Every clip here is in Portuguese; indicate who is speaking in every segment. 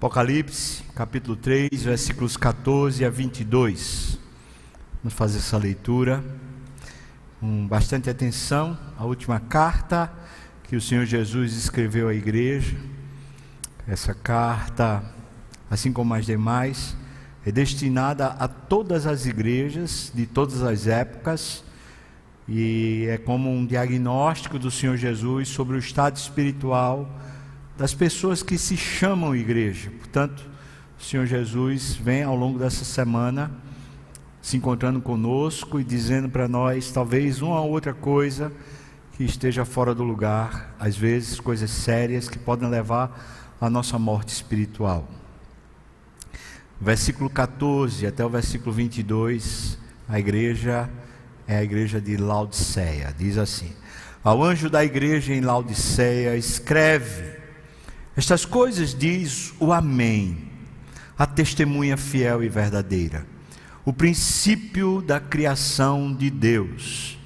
Speaker 1: Apocalipse, capítulo 3, versículos 14 a 22. Vamos fazer essa leitura com bastante atenção. A última carta que o Senhor Jesus escreveu à igreja. Essa carta, assim como as demais, é destinada a todas as igrejas de todas as épocas e é como um diagnóstico do Senhor Jesus sobre o estado espiritual das pessoas que se chamam igreja. Portanto, o Senhor Jesus vem ao longo dessa semana se encontrando conosco e dizendo para nós, talvez uma ou outra coisa que esteja fora do lugar, às vezes coisas sérias que podem levar à nossa morte espiritual. Versículo 14 até o versículo 22, a igreja é a igreja de Laodiceia, diz assim: Ao anjo da igreja em Laodiceia, escreve estas coisas diz o Amém, a testemunha fiel e verdadeira, o princípio da criação de Deus.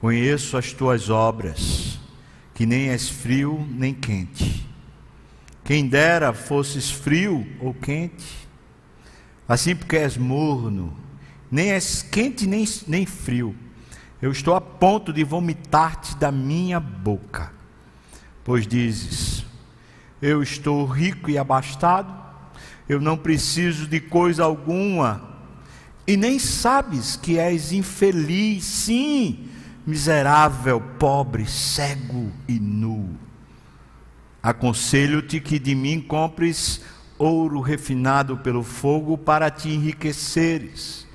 Speaker 1: Conheço as tuas obras, que nem és frio nem quente. Quem dera fosses frio ou quente, assim porque és morno, nem és quente nem, nem frio. Eu estou a ponto de vomitar-te da minha boca. Pois dizes: eu estou rico e abastado, eu não preciso de coisa alguma, e nem sabes que és infeliz, sim, miserável, pobre, cego e nu. Aconselho-te que de mim compres ouro refinado pelo fogo para te enriqueceres,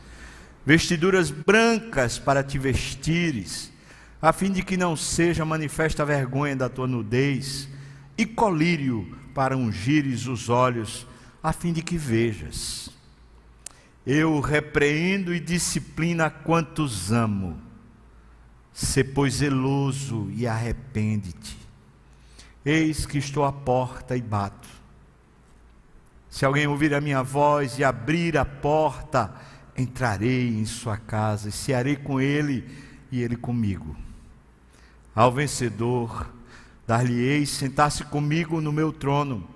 Speaker 1: vestiduras brancas para te vestires, a fim de que não seja manifesta a vergonha da tua nudez e colírio para ungires os olhos, a fim de que vejas. Eu repreendo e disciplina quantos amo. Se pois zeloso e arrepende-te. Eis que estou à porta e bato. Se alguém ouvir a minha voz e abrir a porta, entrarei em sua casa e cearei com ele e ele comigo. Ao vencedor, Dar-lhe-ei sentar-se comigo no meu trono,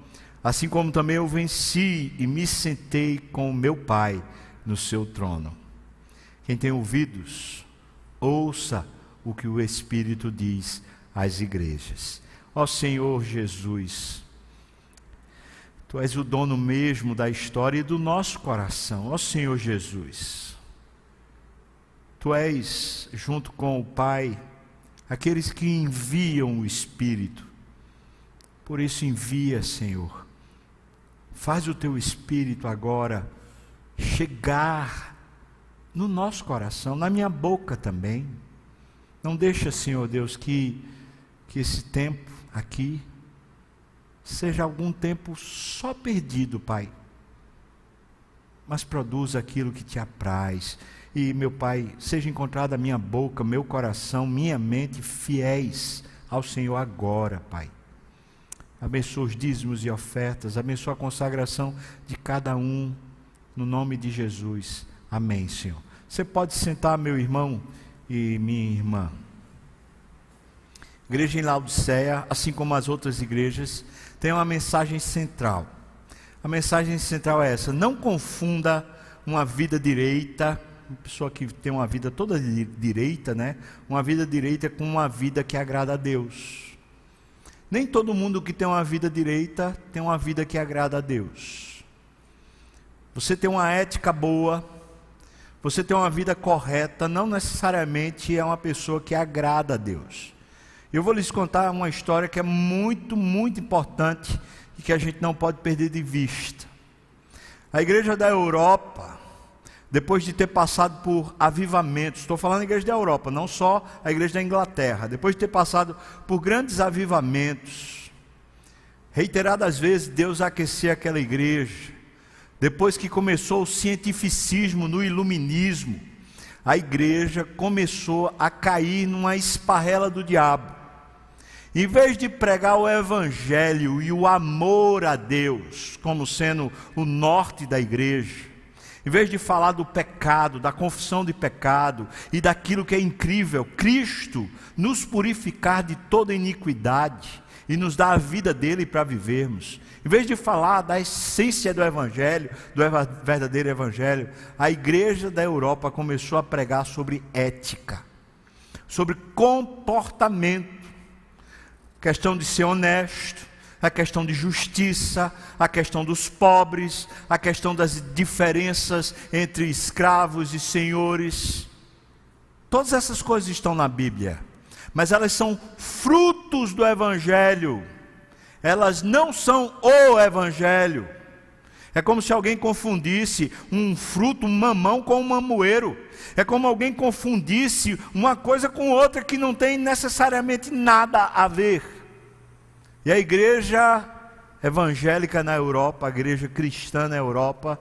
Speaker 1: assim como também eu venci e me sentei com o meu Pai no seu trono. Quem tem ouvidos, ouça o que o Espírito diz às igrejas. Ó Senhor Jesus, Tu és o dono mesmo da história e do nosso coração. Ó Senhor Jesus, Tu és, junto com o Pai, aqueles que enviam o Espírito. Por isso, envia, Senhor. Faz o teu Espírito agora chegar no nosso coração, na minha boca também. Não deixa, Senhor Deus, que, que esse tempo aqui seja algum tempo só perdido, Pai. Mas produza aquilo que te apraz e, meu Pai, seja encontrada a minha boca, meu coração, minha mente fiéis ao Senhor agora, Pai. Abençoa os dízimos e ofertas, abençoa a consagração de cada um, no nome de Jesus. Amém, Senhor. Você pode sentar, meu irmão e minha irmã. Igreja em Laodiceia, assim como as outras igrejas, tem uma mensagem central. A mensagem central é essa: não confunda uma vida direita uma pessoa que tem uma vida toda direita, né? Uma vida direita com uma vida que agrada a Deus. Nem todo mundo que tem uma vida direita tem uma vida que agrada a Deus. Você tem uma ética boa, você tem uma vida correta, não necessariamente é uma pessoa que agrada a Deus. Eu vou lhes contar uma história que é muito, muito importante e que a gente não pode perder de vista. A igreja da Europa, depois de ter passado por avivamentos, estou falando da igreja da Europa, não só a igreja da Inglaterra, depois de ter passado por grandes avivamentos, reiteradas vezes Deus aquecia aquela igreja, depois que começou o cientificismo no iluminismo, a igreja começou a cair numa esparrela do diabo. Em vez de pregar o evangelho e o amor a Deus como sendo o norte da igreja, em vez de falar do pecado, da confissão de pecado e daquilo que é incrível, Cristo nos purificar de toda iniquidade e nos dá a vida dele para vivermos. Em vez de falar da essência do Evangelho, do verdadeiro Evangelho, a igreja da Europa começou a pregar sobre ética, sobre comportamento, questão de ser honesto, a questão de justiça, a questão dos pobres, a questão das diferenças entre escravos e senhores. Todas essas coisas estão na Bíblia, mas elas são frutos do Evangelho, elas não são o Evangelho. É como se alguém confundisse um fruto, um mamão, com um mamoeiro. É como alguém confundisse uma coisa com outra que não tem necessariamente nada a ver. E a igreja evangélica na Europa, a igreja cristã na Europa,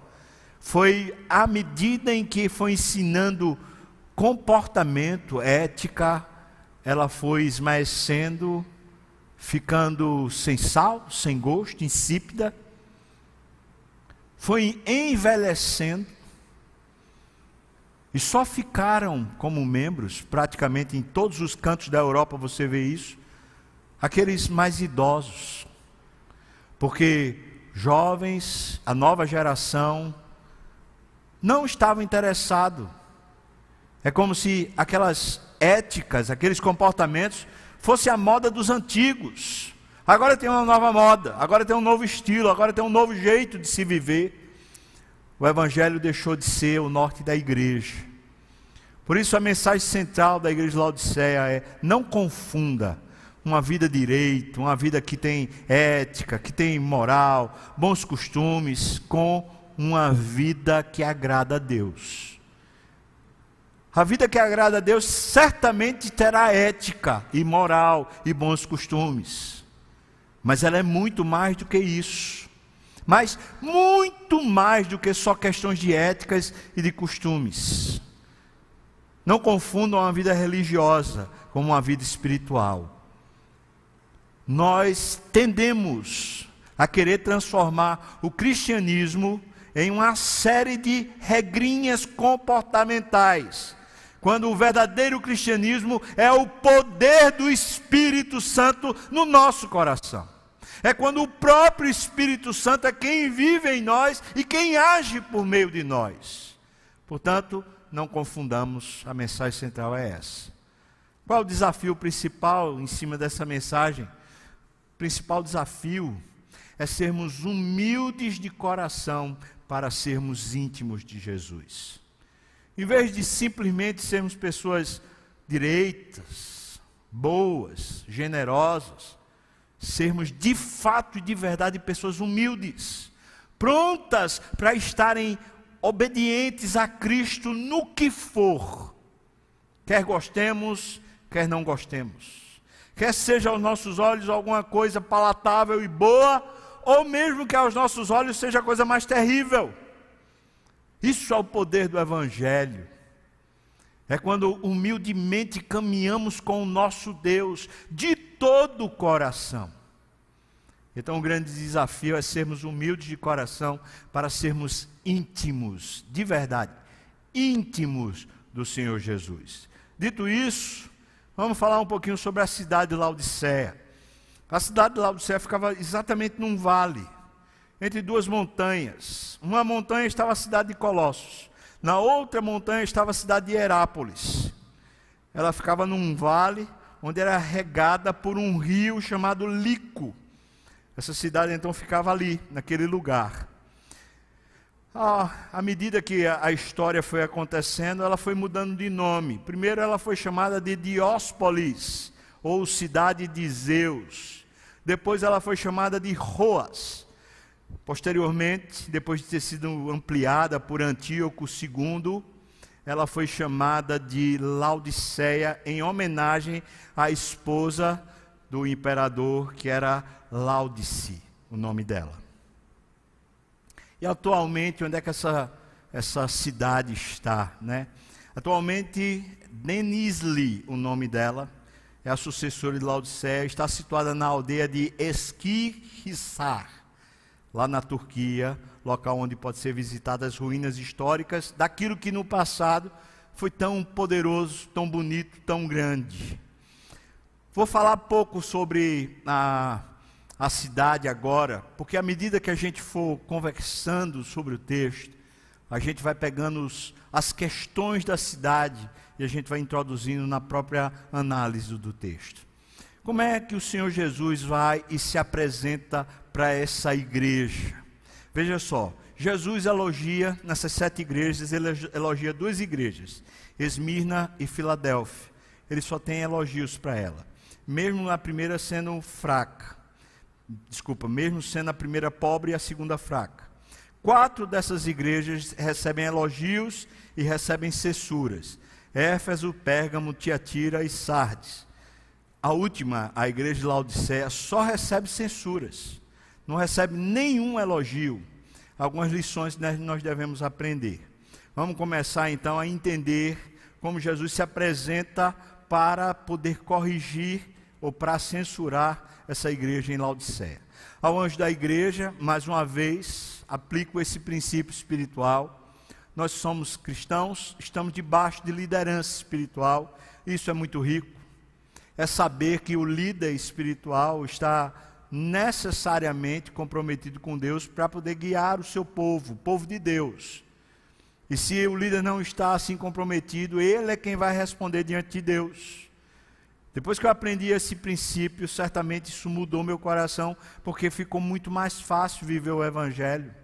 Speaker 1: foi à medida em que foi ensinando comportamento, ética, ela foi esmaecendo, ficando sem sal, sem gosto, insípida, foi envelhecendo, e só ficaram como membros, praticamente em todos os cantos da Europa você vê isso, aqueles mais idosos, porque jovens, a nova geração, não estavam interessados é como se aquelas éticas, aqueles comportamentos, fosse a moda dos antigos. Agora tem uma nova moda, agora tem um novo estilo, agora tem um novo jeito de se viver. O Evangelho deixou de ser o norte da igreja. Por isso a mensagem central da igreja de Laodiceia é: não confunda uma vida direito, uma vida que tem ética, que tem moral, bons costumes, com uma vida que agrada a Deus. A vida que agrada a Deus certamente terá ética e moral e bons costumes. Mas ela é muito mais do que isso. Mas muito mais do que só questões de éticas e de costumes. Não confundam a vida religiosa com uma vida espiritual. Nós tendemos a querer transformar o cristianismo em uma série de regrinhas comportamentais quando o verdadeiro cristianismo é o poder do Espírito Santo no nosso coração. É quando o próprio Espírito Santo é quem vive em nós e quem age por meio de nós. Portanto, não confundamos, a mensagem central é essa. Qual o desafio principal em cima dessa mensagem? Principal desafio é sermos humildes de coração para sermos íntimos de Jesus. Em vez de simplesmente sermos pessoas direitas, boas, generosas, sermos de fato e de verdade pessoas humildes, prontas para estarem obedientes a Cristo no que for, quer gostemos, quer não gostemos, quer seja aos nossos olhos alguma coisa palatável e boa, ou mesmo que aos nossos olhos seja a coisa mais terrível. Isso é o poder do Evangelho. É quando humildemente caminhamos com o nosso Deus de todo o coração. Então, o grande desafio é sermos humildes de coração para sermos íntimos, de verdade, íntimos do Senhor Jesus. Dito isso, vamos falar um pouquinho sobre a cidade de Laodiceia. A cidade de Laodiceia ficava exatamente num vale entre duas montanhas. Uma montanha estava a cidade de Colossos, na outra montanha estava a cidade de Herápolis. Ela ficava num vale onde era regada por um rio chamado Lico. Essa cidade então ficava ali, naquele lugar. À medida que a história foi acontecendo, ela foi mudando de nome. Primeiro ela foi chamada de Dióspolis, ou cidade de Zeus. Depois ela foi chamada de Roas, Posteriormente, depois de ter sido ampliada por Antíoco II, ela foi chamada de Laodiceia em homenagem à esposa do imperador, que era Laudice, o nome dela. E atualmente, onde é que essa, essa cidade está? Né? Atualmente, Denizli, o nome dela, é a sucessora de Laodiceia, está situada na aldeia de Esquihissar lá na Turquia, local onde pode ser visitadas as ruínas históricas daquilo que no passado foi tão poderoso, tão bonito, tão grande. Vou falar pouco sobre a, a cidade agora, porque à medida que a gente for conversando sobre o texto, a gente vai pegando os, as questões da cidade e a gente vai introduzindo na própria análise do texto. Como é que o Senhor Jesus vai e se apresenta para essa igreja? Veja só, Jesus elogia nessas sete igrejas, ele elogia duas igrejas, Esmirna e Filadélfia. Ele só tem elogios para ela, mesmo na primeira sendo fraca. Desculpa, mesmo sendo a primeira pobre e a segunda fraca. Quatro dessas igrejas recebem elogios e recebem cessuras: Éfeso, Pérgamo, Tiatira e Sardes. A última, a igreja de Laodiceia, só recebe censuras, não recebe nenhum elogio algumas lições nós devemos aprender. Vamos começar então a entender como Jesus se apresenta para poder corrigir ou para censurar essa igreja em Laodiceia. Ao anjo da igreja, mais uma vez, aplico esse princípio espiritual. Nós somos cristãos, estamos debaixo de liderança espiritual, isso é muito rico. É saber que o líder espiritual está necessariamente comprometido com Deus para poder guiar o seu povo, o povo de Deus. E se o líder não está assim comprometido, ele é quem vai responder diante de Deus. Depois que eu aprendi esse princípio, certamente isso mudou meu coração, porque ficou muito mais fácil viver o Evangelho.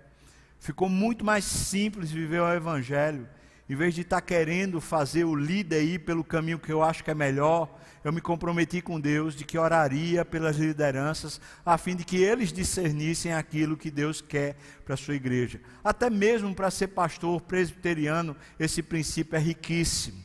Speaker 1: Ficou muito mais simples viver o Evangelho. Em vez de estar querendo fazer o líder ir pelo caminho que eu acho que é melhor, eu me comprometi com Deus de que oraria pelas lideranças, a fim de que eles discernissem aquilo que Deus quer para a sua igreja. Até mesmo para ser pastor presbiteriano, esse princípio é riquíssimo.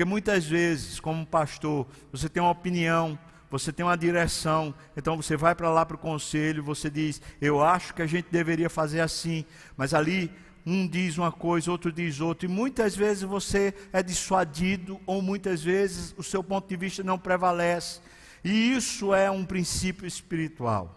Speaker 1: Porque muitas vezes, como pastor, você tem uma opinião, você tem uma direção, então você vai para lá para o conselho, você diz, eu acho que a gente deveria fazer assim, mas ali um diz uma coisa, outro diz outra, e muitas vezes você é dissuadido, ou muitas vezes o seu ponto de vista não prevalece, e isso é um princípio espiritual.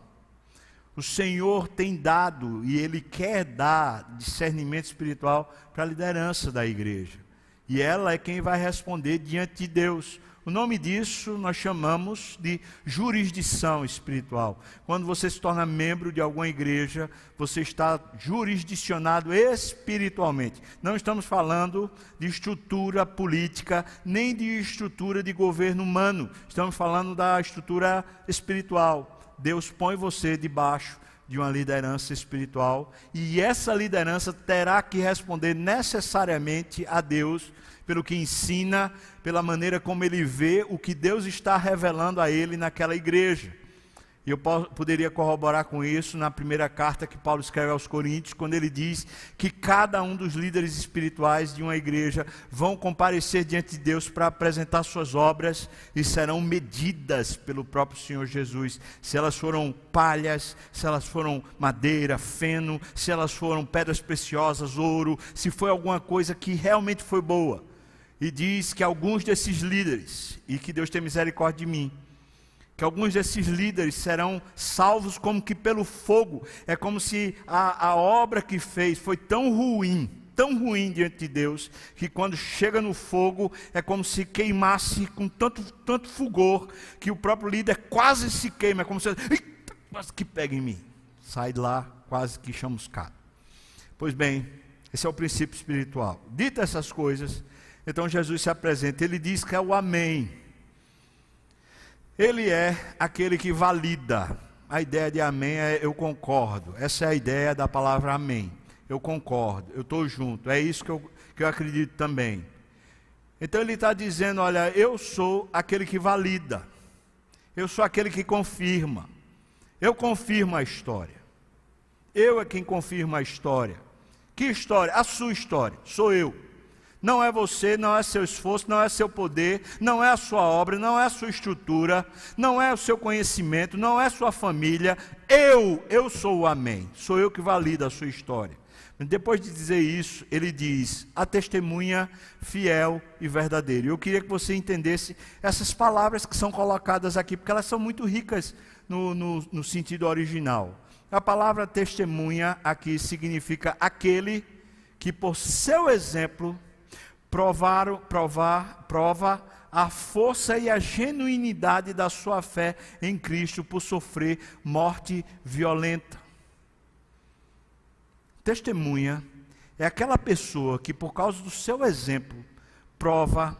Speaker 1: O Senhor tem dado e Ele quer dar discernimento espiritual para a liderança da igreja, e ela é quem vai responder diante de Deus. O nome disso nós chamamos de jurisdição espiritual. Quando você se torna membro de alguma igreja, você está jurisdicionado espiritualmente. Não estamos falando de estrutura política, nem de estrutura de governo humano. Estamos falando da estrutura espiritual. Deus põe você debaixo de uma liderança espiritual e essa liderança terá que responder necessariamente a Deus pelo que ensina, pela maneira como ele vê o que Deus está revelando a ele naquela igreja. E eu poderia corroborar com isso na primeira carta que Paulo escreve aos Coríntios, quando ele diz que cada um dos líderes espirituais de uma igreja vão comparecer diante de Deus para apresentar suas obras e serão medidas pelo próprio Senhor Jesus. Se elas foram palhas, se elas foram madeira, feno, se elas foram pedras preciosas, ouro, se foi alguma coisa que realmente foi boa e diz que alguns desses líderes, e que Deus tem misericórdia de mim, que alguns desses líderes serão salvos como que pelo fogo. É como se a, a obra que fez foi tão ruim, tão ruim diante de Deus, que quando chega no fogo é como se queimasse com tanto, tanto fulgor, que o próprio líder quase se queima, é como se quase que pega em mim. Sai de lá quase que chamuscado. Pois bem, esse é o princípio espiritual. Dita essas coisas, então Jesus se apresenta, ele diz que é o Amém. Ele é aquele que valida. A ideia de Amém é eu concordo. Essa é a ideia da palavra Amém. Eu concordo, eu estou junto. É isso que eu, que eu acredito também. Então ele está dizendo: olha, eu sou aquele que valida. Eu sou aquele que confirma. Eu confirmo a história. Eu é quem confirma a história. Que história? A sua história. Sou eu. Não é você, não é seu esforço, não é seu poder, não é a sua obra, não é a sua estrutura, não é o seu conhecimento, não é sua família. Eu, eu sou o Amém. Sou eu que valido a sua história. Depois de dizer isso, ele diz: a testemunha fiel e verdadeira. Eu queria que você entendesse essas palavras que são colocadas aqui, porque elas são muito ricas no, no, no sentido original. A palavra testemunha aqui significa aquele que, por seu exemplo, provar, provar, prova a força e a genuinidade da sua fé em Cristo por sofrer morte violenta. Testemunha é aquela pessoa que, por causa do seu exemplo, prova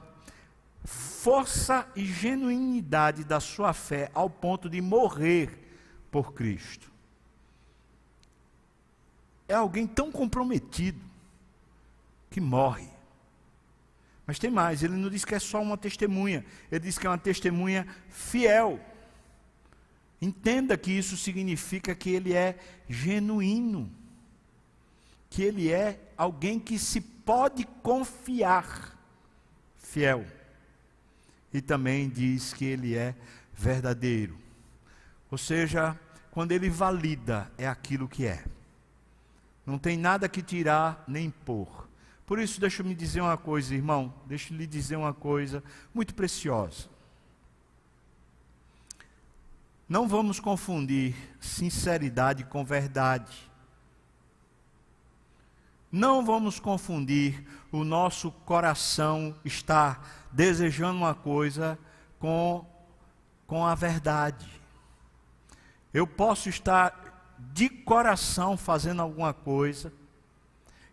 Speaker 1: força e genuinidade da sua fé ao ponto de morrer por Cristo. É alguém tão comprometido que morre. Mas tem mais, ele não diz que é só uma testemunha, ele diz que é uma testemunha fiel. Entenda que isso significa que ele é genuíno, que ele é alguém que se pode confiar, fiel. E também diz que ele é verdadeiro. Ou seja, quando ele valida, é aquilo que é. Não tem nada que tirar nem pôr. Por isso, deixa eu me dizer uma coisa, irmão. Deixa eu lhe dizer uma coisa muito preciosa. Não vamos confundir sinceridade com verdade. Não vamos confundir o nosso coração estar desejando uma coisa com, com a verdade. Eu posso estar de coração fazendo alguma coisa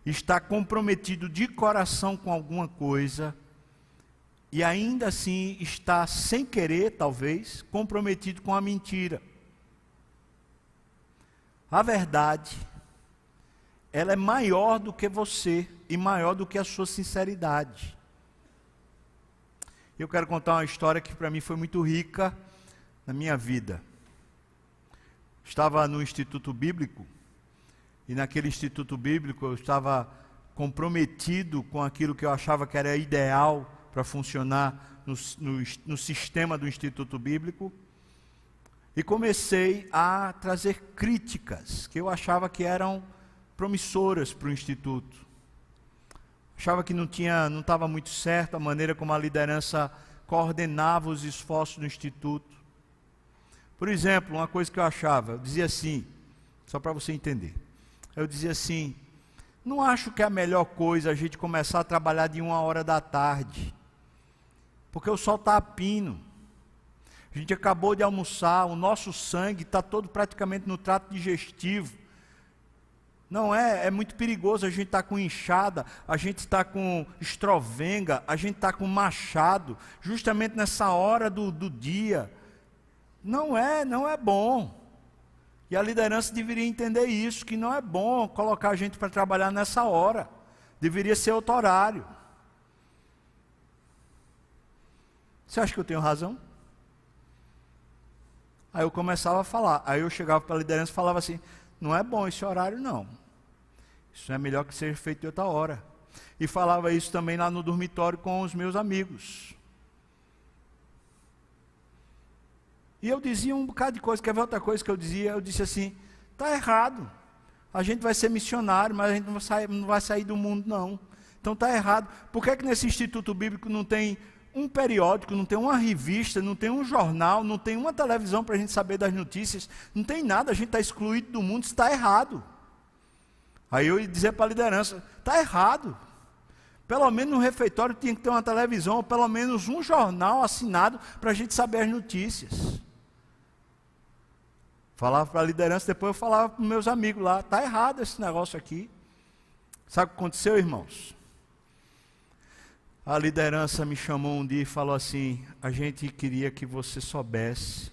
Speaker 1: está comprometido de coração com alguma coisa e ainda assim está sem querer, talvez, comprometido com a mentira. A verdade, ela é maior do que você e maior do que a sua sinceridade. Eu quero contar uma história que para mim foi muito rica na minha vida. Estava no Instituto Bíblico e naquele instituto bíblico eu estava comprometido com aquilo que eu achava que era ideal para funcionar no, no, no sistema do instituto bíblico. E comecei a trazer críticas que eu achava que eram promissoras para o instituto. Achava que não tinha, não estava muito certo a maneira como a liderança coordenava os esforços do instituto. Por exemplo, uma coisa que eu achava, eu dizia assim, só para você entender eu dizia assim: não acho que é a melhor coisa a gente começar a trabalhar de uma hora da tarde, porque o sol está a pino. A gente acabou de almoçar, o nosso sangue está todo praticamente no trato digestivo. Não é, é muito perigoso a gente estar tá com inchada, a gente está com estrovenga, a gente está com machado, justamente nessa hora do, do dia. Não é, não é bom. E a liderança deveria entender isso, que não é bom colocar a gente para trabalhar nessa hora. Deveria ser outro horário. Você acha que eu tenho razão? Aí eu começava a falar. Aí eu chegava para a liderança e falava assim: não é bom esse horário, não. Isso é melhor que seja feito de outra hora. E falava isso também lá no dormitório com os meus amigos. E eu dizia um bocado de coisa, quer ver outra coisa que eu dizia? Eu disse assim: está errado. A gente vai ser missionário, mas a gente não vai sair, não vai sair do mundo, não. Então está errado. Por que, que nesse Instituto Bíblico não tem um periódico, não tem uma revista, não tem um jornal, não tem uma televisão para a gente saber das notícias? Não tem nada, a gente está excluído do mundo, está errado. Aí eu ia dizer para a liderança: está errado. Pelo menos no refeitório tinha que ter uma televisão, ou pelo menos um jornal assinado para a gente saber as notícias. Falava para a liderança, depois eu falava para meus amigos lá, está errado esse negócio aqui. Sabe o que aconteceu, irmãos? A liderança me chamou um dia e falou assim: a gente queria que você soubesse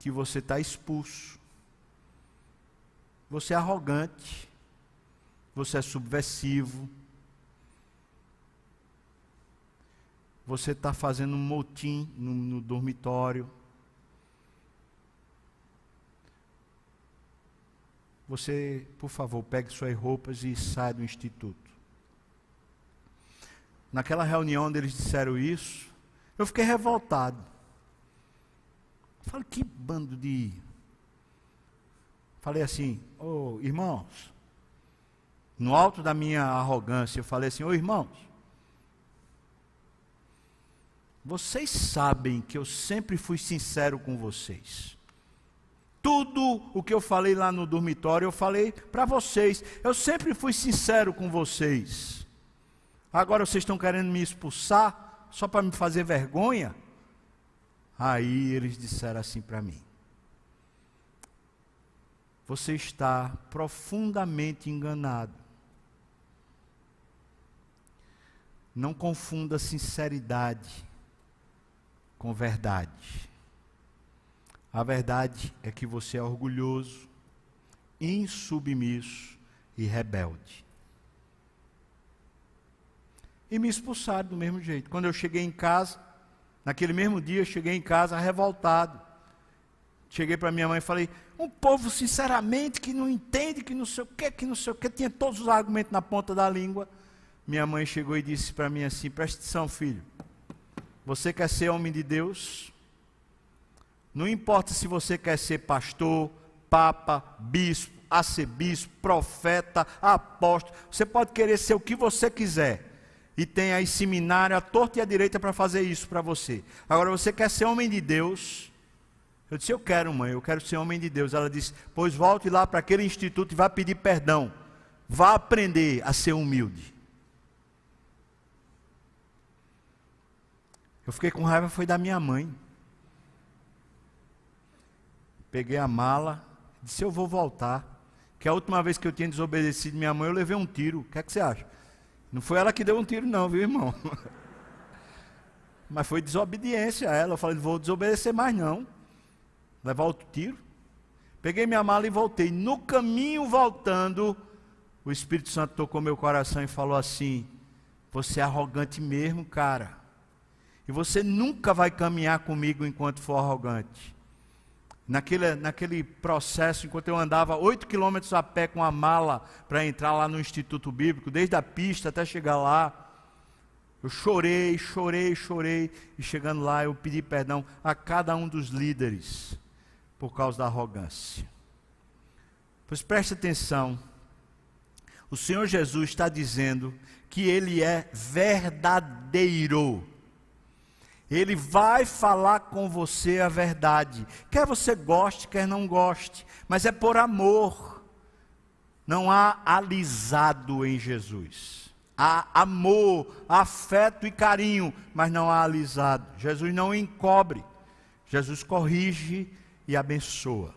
Speaker 1: que você está expulso. Você é arrogante, você é subversivo, você está fazendo um motim no, no dormitório. Você, por favor, pegue suas roupas e saia do instituto. Naquela reunião onde eles disseram isso, eu fiquei revoltado. Falei, que bando de. Falei assim, ô oh, irmãos, no alto da minha arrogância, eu falei assim, ô oh, irmãos, vocês sabem que eu sempre fui sincero com vocês. Tudo o que eu falei lá no dormitório, eu falei para vocês. Eu sempre fui sincero com vocês. Agora vocês estão querendo me expulsar? só para me fazer vergonha? Aí eles disseram assim para mim: Você está profundamente enganado. Não confunda sinceridade com verdade. A verdade é que você é orgulhoso, insubmisso e rebelde. E me expulsaram do mesmo jeito. Quando eu cheguei em casa, naquele mesmo dia, cheguei em casa revoltado. Cheguei para minha mãe e falei: um povo, sinceramente, que não entende, que não sei o que, que não sei o que, tinha todos os argumentos na ponta da língua. Minha mãe chegou e disse para mim assim: preste atenção, filho. Você quer ser homem de Deus? Não importa se você quer ser pastor, papa, bispo, arcebispo, profeta, apóstolo. Você pode querer ser o que você quiser. E tem aí seminário à torta e à direita para fazer isso para você. Agora, você quer ser homem de Deus? Eu disse, eu quero, mãe, eu quero ser homem de Deus. Ela disse, pois volte lá para aquele instituto e vá pedir perdão. Vá aprender a ser humilde. Eu fiquei com raiva, foi da minha mãe. Peguei a mala, disse: Eu vou voltar. Que a última vez que eu tinha desobedecido minha mãe, eu levei um tiro. O que é que você acha? Não foi ela que deu um tiro, não, viu, irmão? Mas foi desobediência a ela. Eu falei: Não vou desobedecer mais, não. Levar outro tiro. Peguei minha mala e voltei. No caminho voltando, o Espírito Santo tocou meu coração e falou assim: Você é arrogante mesmo, cara. E você nunca vai caminhar comigo enquanto for arrogante. Naquele, naquele processo, enquanto eu andava oito quilômetros a pé com a mala para entrar lá no Instituto Bíblico, desde a pista até chegar lá, eu chorei, chorei, chorei, e chegando lá eu pedi perdão a cada um dos líderes por causa da arrogância. Pois preste atenção, o Senhor Jesus está dizendo que Ele é verdadeiro. Ele vai falar com você a verdade. Quer você goste, quer não goste, mas é por amor. Não há alisado em Jesus. Há amor, afeto e carinho, mas não há alisado. Jesus não encobre. Jesus corrige e abençoa.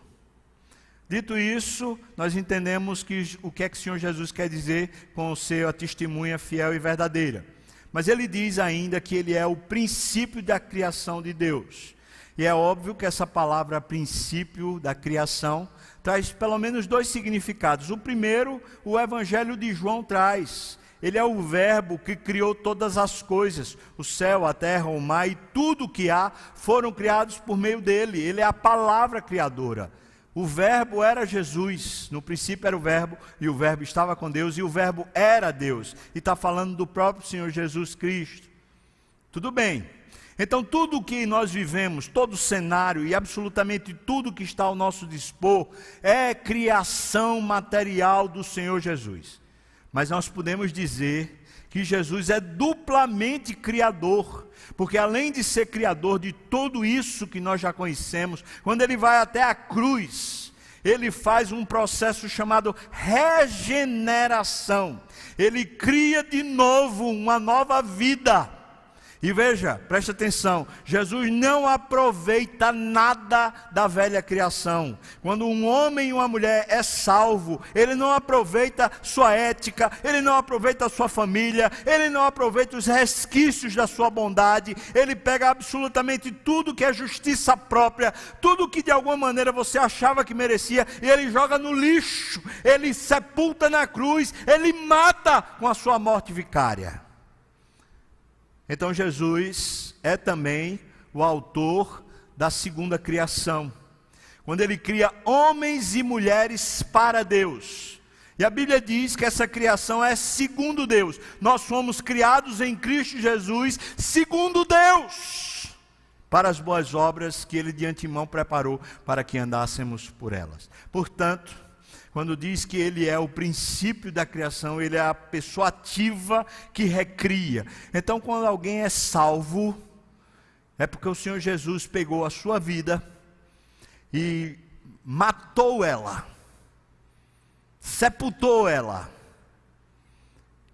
Speaker 1: Dito isso, nós entendemos que o que é que o Senhor Jesus quer dizer com o a testemunha fiel e verdadeira. Mas ele diz ainda que ele é o princípio da criação de Deus. E é óbvio que essa palavra princípio da criação traz pelo menos dois significados. O primeiro, o Evangelho de João traz. Ele é o Verbo que criou todas as coisas. O céu, a terra, o mar e tudo que há foram criados por meio dele. Ele é a palavra criadora. O Verbo era Jesus, no princípio era o Verbo, e o Verbo estava com Deus, e o Verbo era Deus, e está falando do próprio Senhor Jesus Cristo. Tudo bem. Então, tudo que nós vivemos, todo o cenário e absolutamente tudo que está ao nosso dispor, é criação material do Senhor Jesus. Mas nós podemos dizer que Jesus é duplamente criador, porque além de ser criador de tudo isso que nós já conhecemos, quando ele vai até a cruz, ele faz um processo chamado regeneração. Ele cria de novo uma nova vida. E veja, preste atenção: Jesus não aproveita nada da velha criação. Quando um homem e uma mulher é salvo, ele não aproveita sua ética, ele não aproveita sua família, ele não aproveita os resquícios da sua bondade, ele pega absolutamente tudo que é justiça própria, tudo que de alguma maneira você achava que merecia, e ele joga no lixo, ele sepulta na cruz, ele mata com a sua morte vicária. Então Jesus é também o autor da segunda criação. Quando ele cria homens e mulheres para Deus. E a Bíblia diz que essa criação é segundo Deus. Nós fomos criados em Cristo Jesus segundo Deus, para as boas obras que ele de antemão preparou para que andássemos por elas. Portanto, quando diz que ele é o princípio da criação, ele é a pessoa ativa que recria. Então, quando alguém é salvo, é porque o Senhor Jesus pegou a sua vida e matou ela, sepultou ela.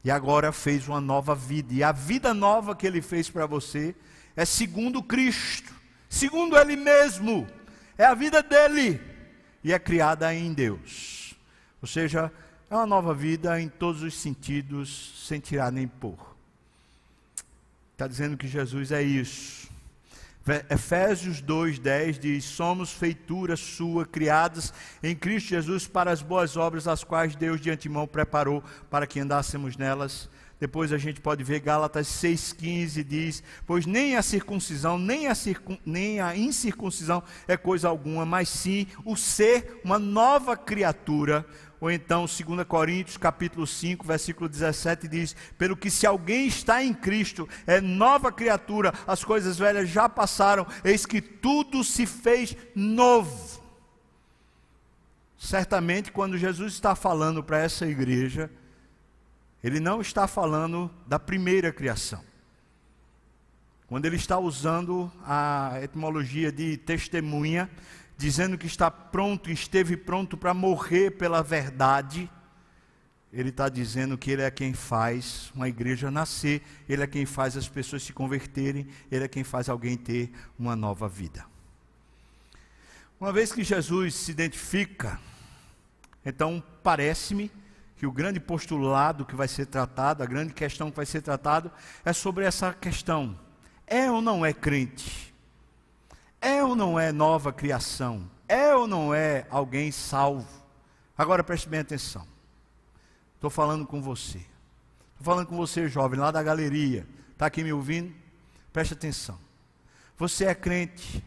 Speaker 1: e agora fez uma nova vida. E a vida nova que ele fez para você é segundo Cristo, segundo Ele mesmo, é a vida dele e é criada em Deus. Ou seja, é uma nova vida em todos os sentidos, sem tirar nem pôr. Está dizendo que Jesus é isso. Efésios 2,10 diz: Somos feitura sua, criadas em Cristo Jesus para as boas obras, as quais Deus de antemão preparou para que andássemos nelas. Depois a gente pode ver Gálatas 6,15 diz: Pois nem a circuncisão, nem a, circun, nem a incircuncisão é coisa alguma, mas sim o ser uma nova criatura. Ou então, 2 Coríntios capítulo 5, versículo 17 diz: Pelo que se alguém está em Cristo, é nova criatura, as coisas velhas já passaram, eis que tudo se fez novo. Certamente, quando Jesus está falando para essa igreja, ele não está falando da primeira criação. Quando ele está usando a etimologia de testemunha, dizendo que está pronto, esteve pronto para morrer pela verdade, ele está dizendo que ele é quem faz uma igreja nascer, ele é quem faz as pessoas se converterem, ele é quem faz alguém ter uma nova vida. Uma vez que Jesus se identifica, então parece-me que o grande postulado que vai ser tratado, a grande questão que vai ser tratado, é sobre essa questão: é ou não é crente? É ou não é nova criação? É ou não é alguém salvo? Agora preste bem atenção. Estou falando com você. Estou falando com você, jovem, lá da galeria. Está aqui me ouvindo? Preste atenção. Você é crente.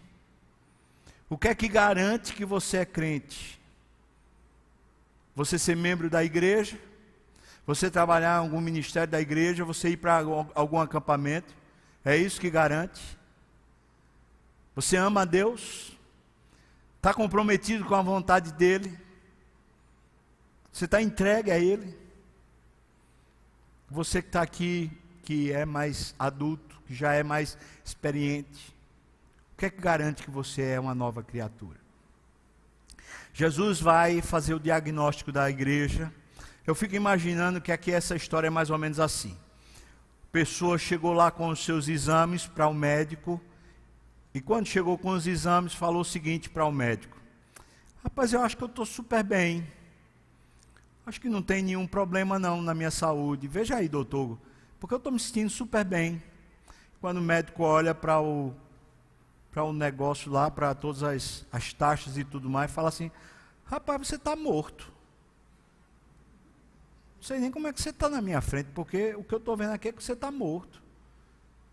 Speaker 1: O que é que garante que você é crente? Você ser membro da igreja, você trabalhar em algum ministério da igreja, você ir para algum acampamento, é isso que garante. Você ama a Deus, está comprometido com a vontade dEle, você está entregue a Ele. Você que está aqui, que é mais adulto, que já é mais experiente, o que é que garante que você é uma nova criatura? Jesus vai fazer o diagnóstico da igreja. Eu fico imaginando que aqui essa história é mais ou menos assim. Pessoa chegou lá com os seus exames para o médico, e quando chegou com os exames, falou o seguinte para o médico: Rapaz, eu acho que eu estou super bem. Acho que não tem nenhum problema não na minha saúde. Veja aí, doutor, porque eu estou me sentindo super bem. Quando o médico olha para o para um negócio lá, para todas as, as taxas e tudo mais, fala assim: rapaz, você está morto. Não sei nem como é que você está na minha frente, porque o que eu estou vendo aqui é que você está morto.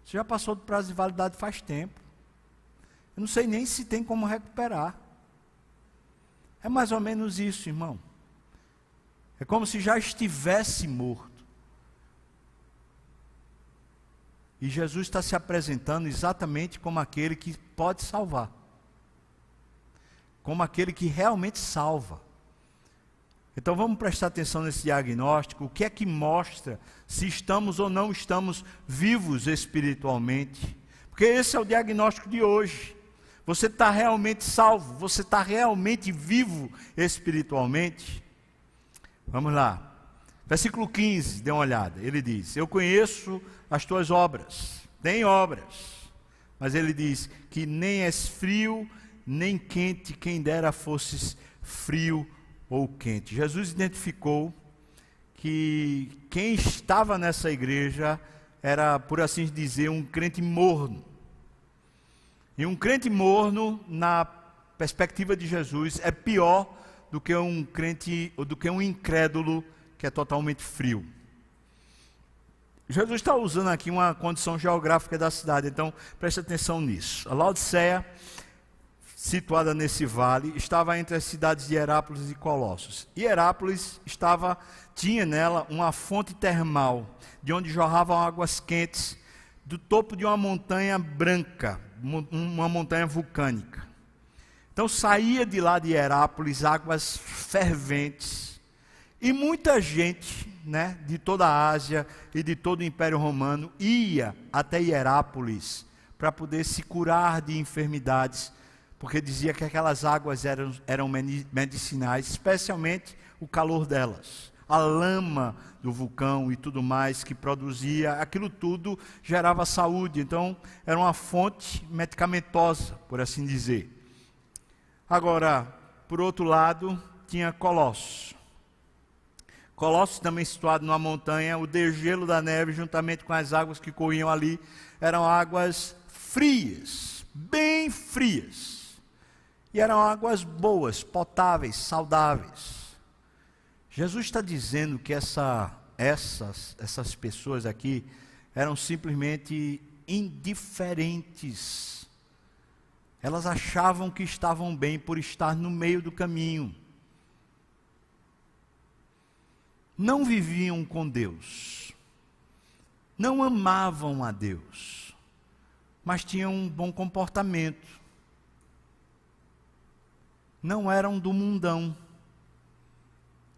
Speaker 1: Você já passou do prazo de validade faz tempo. Eu não sei nem se tem como recuperar. É mais ou menos isso, irmão. É como se já estivesse morto. E Jesus está se apresentando exatamente como aquele que pode salvar, como aquele que realmente salva. Então vamos prestar atenção nesse diagnóstico. O que é que mostra se estamos ou não estamos vivos espiritualmente? Porque esse é o diagnóstico de hoje. Você está realmente salvo? Você está realmente vivo espiritualmente? Vamos lá. Versículo 15, dê uma olhada. Ele diz: Eu conheço as tuas obras, tem obras. Mas ele diz que nem és frio, nem quente, quem dera fosses frio ou quente. Jesus identificou que quem estava nessa igreja era, por assim dizer, um crente morno. E um crente morno, na perspectiva de Jesus, é pior do que um crente, ou do que um incrédulo que é totalmente frio. Jesus está usando aqui uma condição geográfica da cidade, então preste atenção nisso. A Laodiceia, situada nesse vale, estava entre as cidades de Herápolis e Colossos. E Herápolis estava, tinha nela uma fonte termal, de onde jorravam águas quentes, do topo de uma montanha branca, uma montanha vulcânica. Então saía de lá de Herápolis águas ferventes e muita gente, né, de toda a Ásia e de todo o Império Romano ia até Hierápolis para poder se curar de enfermidades, porque dizia que aquelas águas eram, eram medicinais, especialmente o calor delas. a lama do vulcão e tudo mais que produzia, aquilo tudo gerava saúde. Então, era uma fonte medicamentosa, por assim dizer. Agora, por outro lado, tinha Colossos. Colossos também situado numa montanha, o degelo da neve, juntamente com as águas que corriam ali, eram águas frias, bem frias. E eram águas boas, potáveis, saudáveis. Jesus está dizendo que essa, essas, essas pessoas aqui eram simplesmente indiferentes. Elas achavam que estavam bem por estar no meio do caminho. Não viviam com Deus. Não amavam a Deus. Mas tinham um bom comportamento. Não eram do mundão.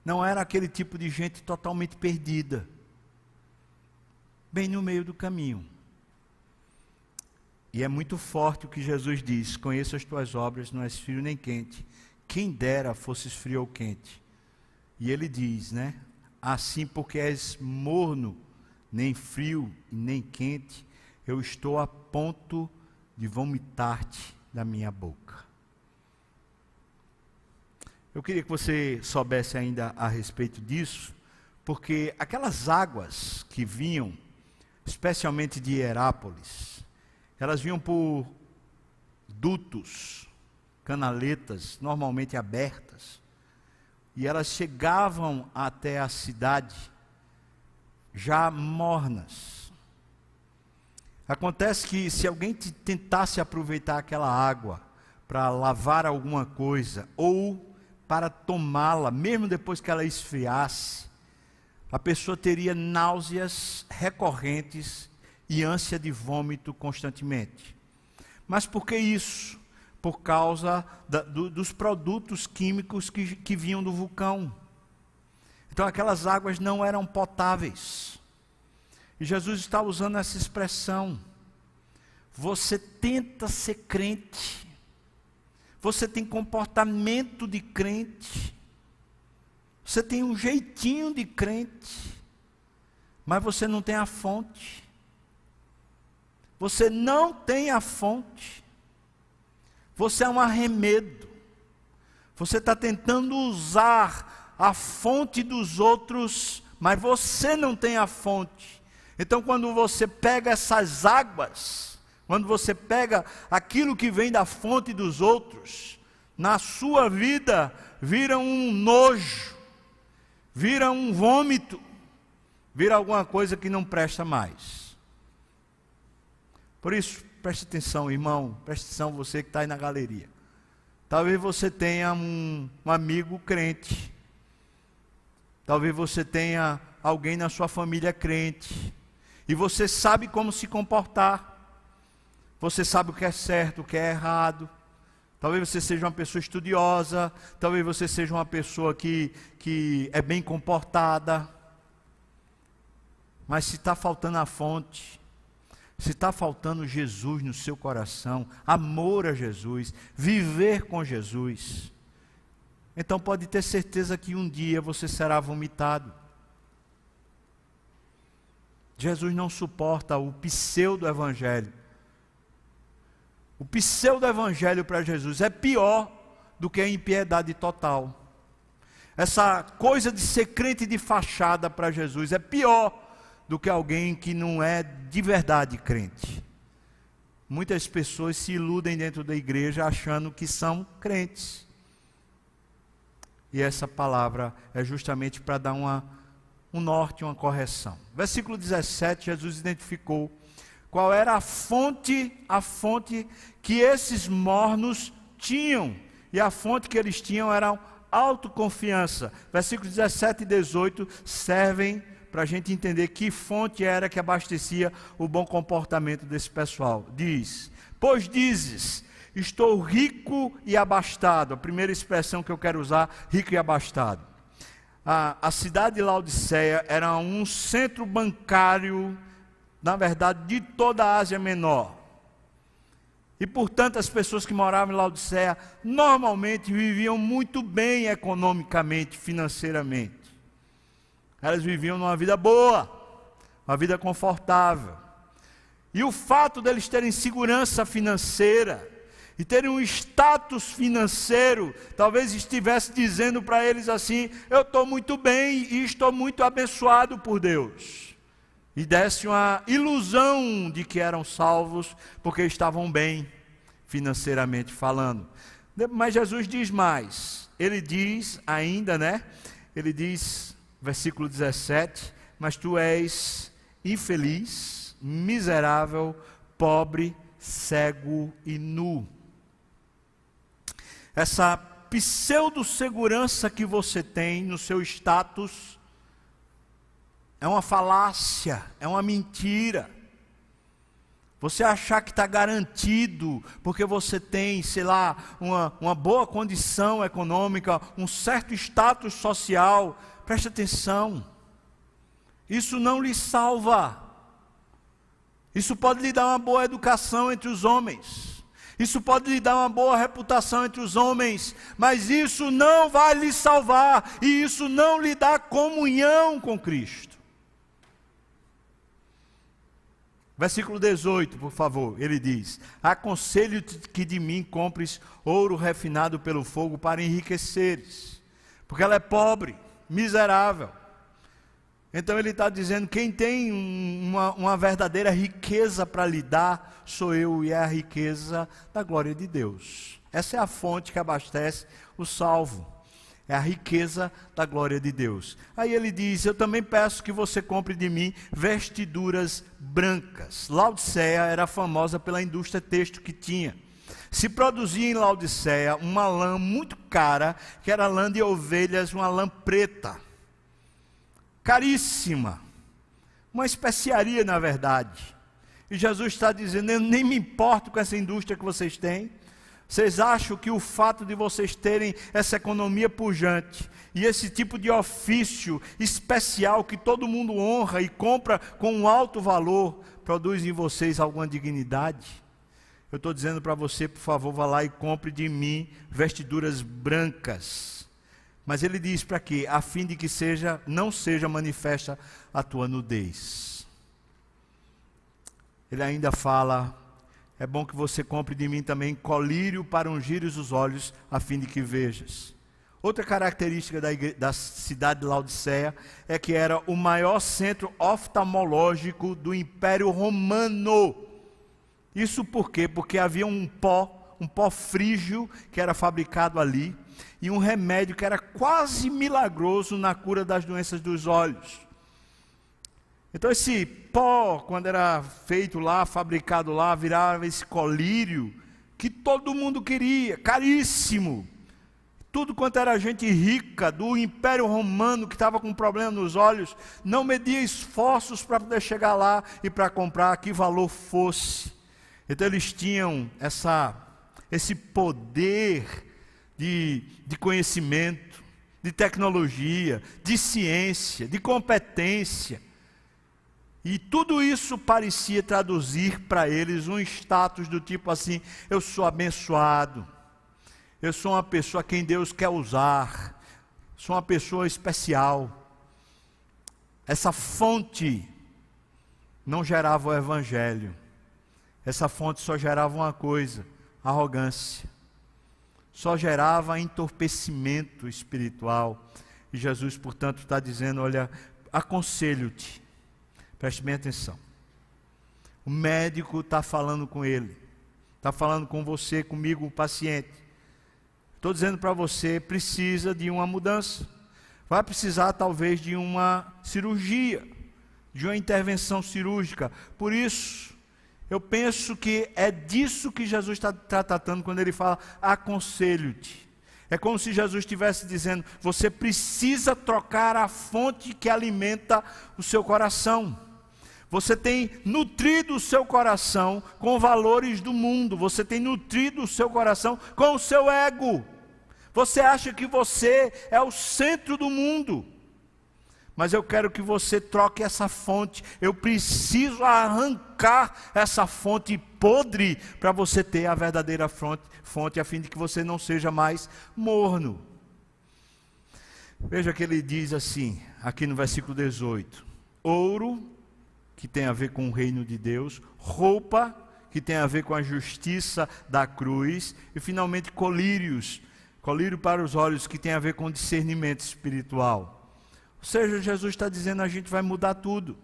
Speaker 1: Não era aquele tipo de gente totalmente perdida. Bem no meio do caminho. E é muito forte o que Jesus diz: Conheço as tuas obras, não és frio nem quente. Quem dera fosses frio ou quente. E ele diz, né? Assim, porque és morno, nem frio nem quente, eu estou a ponto de vomitar-te da minha boca. Eu queria que você soubesse ainda a respeito disso, porque aquelas águas que vinham, especialmente de Herápolis, elas vinham por dutos, canaletas, normalmente abertas, e elas chegavam até a cidade já mornas. Acontece que se alguém tentasse aproveitar aquela água para lavar alguma coisa, ou para tomá-la, mesmo depois que ela esfriasse, a pessoa teria náuseas recorrentes e ânsia de vômito constantemente. Mas por que isso? Por causa da, do, dos produtos químicos que, que vinham do vulcão. Então aquelas águas não eram potáveis. E Jesus está usando essa expressão. Você tenta ser crente, você tem comportamento de crente. Você tem um jeitinho de crente. Mas você não tem a fonte. Você não tem a fonte. Você é um arremedo. Você está tentando usar a fonte dos outros, mas você não tem a fonte. Então, quando você pega essas águas, quando você pega aquilo que vem da fonte dos outros, na sua vida vira um nojo, vira um vômito, vira alguma coisa que não presta mais. Por isso, preste atenção, irmão, preste atenção você que está aí na galeria. Talvez você tenha um, um amigo crente, talvez você tenha alguém na sua família crente, e você sabe como se comportar. Você sabe o que é certo, o que é errado. Talvez você seja uma pessoa estudiosa, talvez você seja uma pessoa que, que é bem comportada. Mas se está faltando a fonte, se está faltando Jesus no seu coração, amor a Jesus, viver com Jesus, então pode ter certeza que um dia você será vomitado. Jesus não suporta o pseudo-evangelho. O pseudo-evangelho para Jesus é pior do que a impiedade total. Essa coisa de ser crente de fachada para Jesus é pior do que alguém que não é de verdade crente. Muitas pessoas se iludem dentro da igreja achando que são crentes. E essa palavra é justamente para dar uma, um norte, uma correção. Versículo 17, Jesus identificou qual era a fonte, a fonte que esses mornos tinham. E a fonte que eles tinham era autoconfiança. Versículos 17 e 18 servem para a gente entender que fonte era que abastecia o bom comportamento desse pessoal. Diz: Pois dizes, estou rico e abastado. A primeira expressão que eu quero usar, rico e abastado. A, a cidade de Laodiceia era um centro bancário na verdade, de toda a Ásia Menor. E portanto, as pessoas que moravam em Laodiceia normalmente viviam muito bem economicamente, financeiramente. Elas viviam numa vida boa, uma vida confortável. E o fato deles terem segurança financeira e terem um status financeiro, talvez estivesse dizendo para eles assim: Eu estou muito bem e estou muito abençoado por Deus. E desse uma ilusão de que eram salvos porque estavam bem financeiramente falando. Mas Jesus diz mais. Ele diz ainda, né? Ele diz, versículo 17: Mas tu és infeliz, miserável, pobre, cego e nu. Essa pseudo-segurança que você tem no seu status é uma falácia, é uma mentira. Você achar que está garantido, porque você tem, sei lá, uma, uma boa condição econômica, um certo status social, preste atenção, isso não lhe salva. Isso pode lhe dar uma boa educação entre os homens, isso pode lhe dar uma boa reputação entre os homens, mas isso não vai lhe salvar, e isso não lhe dá comunhão com Cristo. Versículo 18, por favor, ele diz: Aconselho-te que de mim compres ouro refinado pelo fogo para enriqueceres, porque ela é pobre, miserável. Então ele está dizendo: quem tem uma, uma verdadeira riqueza para lhe dar, sou eu, e é a riqueza da glória de Deus. Essa é a fonte que abastece o salvo é a riqueza da glória de Deus. Aí ele diz: Eu também peço que você compre de mim vestiduras brancas. Laodiceia era famosa pela indústria têxtil que tinha. Se produzia em Laodiceia uma lã muito cara, que era lã de ovelhas, uma lã preta, caríssima, uma especiaria na verdade. E Jesus está dizendo: Eu nem me importo com essa indústria que vocês têm. Vocês acham que o fato de vocês terem essa economia pujante e esse tipo de ofício especial que todo mundo honra e compra com um alto valor produz em vocês alguma dignidade? Eu estou dizendo para você, por favor, vá lá e compre de mim vestiduras brancas. Mas ele diz para quê? A fim de que seja, não seja manifesta a tua nudez. Ele ainda fala é bom que você compre de mim também colírio para ungires os olhos, a fim de que vejas. Outra característica da, da, cidade de Laodiceia é que era o maior centro oftalmológico do Império Romano. Isso por quê? Porque havia um pó, um pó frígio que era fabricado ali, e um remédio que era quase milagroso na cura das doenças dos olhos. Então esse pó, quando era feito lá, fabricado lá, virava esse colírio que todo mundo queria, caríssimo. Tudo quanto era gente rica do Império Romano que estava com problema nos olhos, não media esforços para poder chegar lá e para comprar que valor fosse. Então eles tinham essa, esse poder de, de conhecimento, de tecnologia, de ciência, de competência e tudo isso parecia traduzir para eles um status do tipo assim: eu sou abençoado, eu sou uma pessoa quem Deus quer usar, sou uma pessoa especial. Essa fonte não gerava o evangelho, essa fonte só gerava uma coisa: arrogância, só gerava entorpecimento espiritual. E Jesus, portanto, está dizendo: olha, aconselho-te Preste bem atenção. O médico está falando com ele, está falando com você, comigo, o paciente. Estou dizendo para você, precisa de uma mudança. Vai precisar talvez de uma cirurgia, de uma intervenção cirúrgica. Por isso, eu penso que é disso que Jesus está tá tratando quando ele fala: aconselho-te. É como se Jesus estivesse dizendo: você precisa trocar a fonte que alimenta o seu coração. Você tem nutrido o seu coração com valores do mundo, você tem nutrido o seu coração com o seu ego. Você acha que você é o centro do mundo. Mas eu quero que você troque essa fonte. Eu preciso arrancar essa fonte podre para você ter a verdadeira fonte, fonte, a fim de que você não seja mais morno. Veja que ele diz assim, aqui no versículo 18: ouro, que tem a ver com o reino de Deus, roupa, que tem a ver com a justiça da cruz, e finalmente colírios, colírio para os olhos, que tem a ver com discernimento espiritual. Ou seja, Jesus está dizendo a gente vai mudar tudo.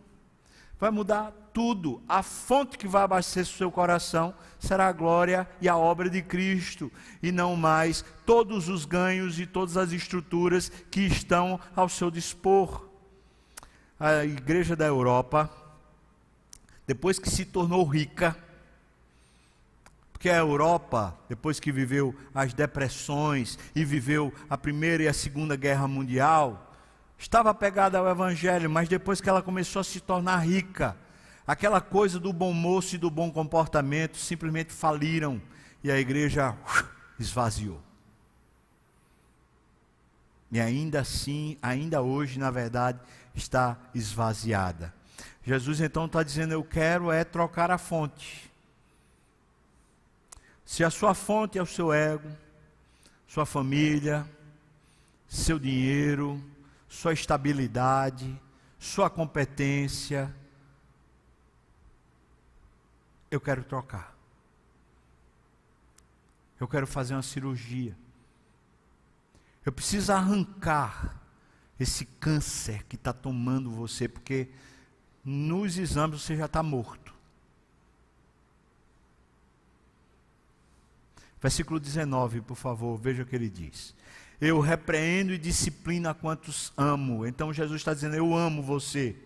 Speaker 1: Vai mudar tudo. A fonte que vai abastecer o seu coração será a glória e a obra de Cristo, e não mais todos os ganhos e todas as estruturas que estão ao seu dispor. A igreja da Europa, depois que se tornou rica, porque a Europa, depois que viveu as depressões e viveu a Primeira e a Segunda Guerra Mundial, estava apegada ao Evangelho, mas depois que ela começou a se tornar rica, aquela coisa do bom moço e do bom comportamento simplesmente faliram e a igreja esvaziou. E ainda assim, ainda hoje, na verdade, está esvaziada. Jesus então está dizendo: Eu quero é trocar a fonte. Se a sua fonte é o seu ego, sua família, seu dinheiro, sua estabilidade, sua competência. Eu quero trocar. Eu quero fazer uma cirurgia. Eu preciso arrancar esse câncer que está tomando você, porque nos exames você já está morto. Versículo 19, por favor, veja o que ele diz. Eu repreendo e disciplino a quantos amo. Então Jesus está dizendo: Eu amo você.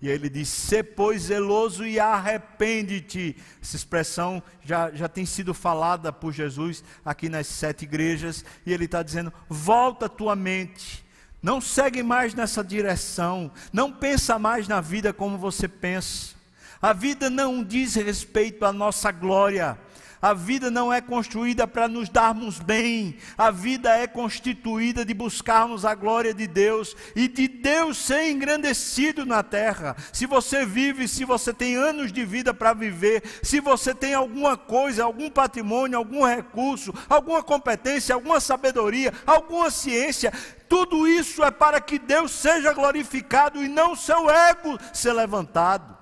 Speaker 1: E aí ele diz: Se pois zeloso e arrepende-te. Essa expressão já, já tem sido falada por Jesus aqui nas sete igrejas. E ele está dizendo: Volta a tua mente. Não segue mais nessa direção. Não pensa mais na vida como você pensa. A vida não diz respeito à nossa glória. A vida não é construída para nos darmos bem, a vida é constituída de buscarmos a glória de Deus e de Deus ser engrandecido na terra. Se você vive, se você tem anos de vida para viver, se você tem alguma coisa, algum patrimônio, algum recurso, alguma competência, alguma sabedoria, alguma ciência, tudo isso é para que Deus seja glorificado e não seu ego ser levantado.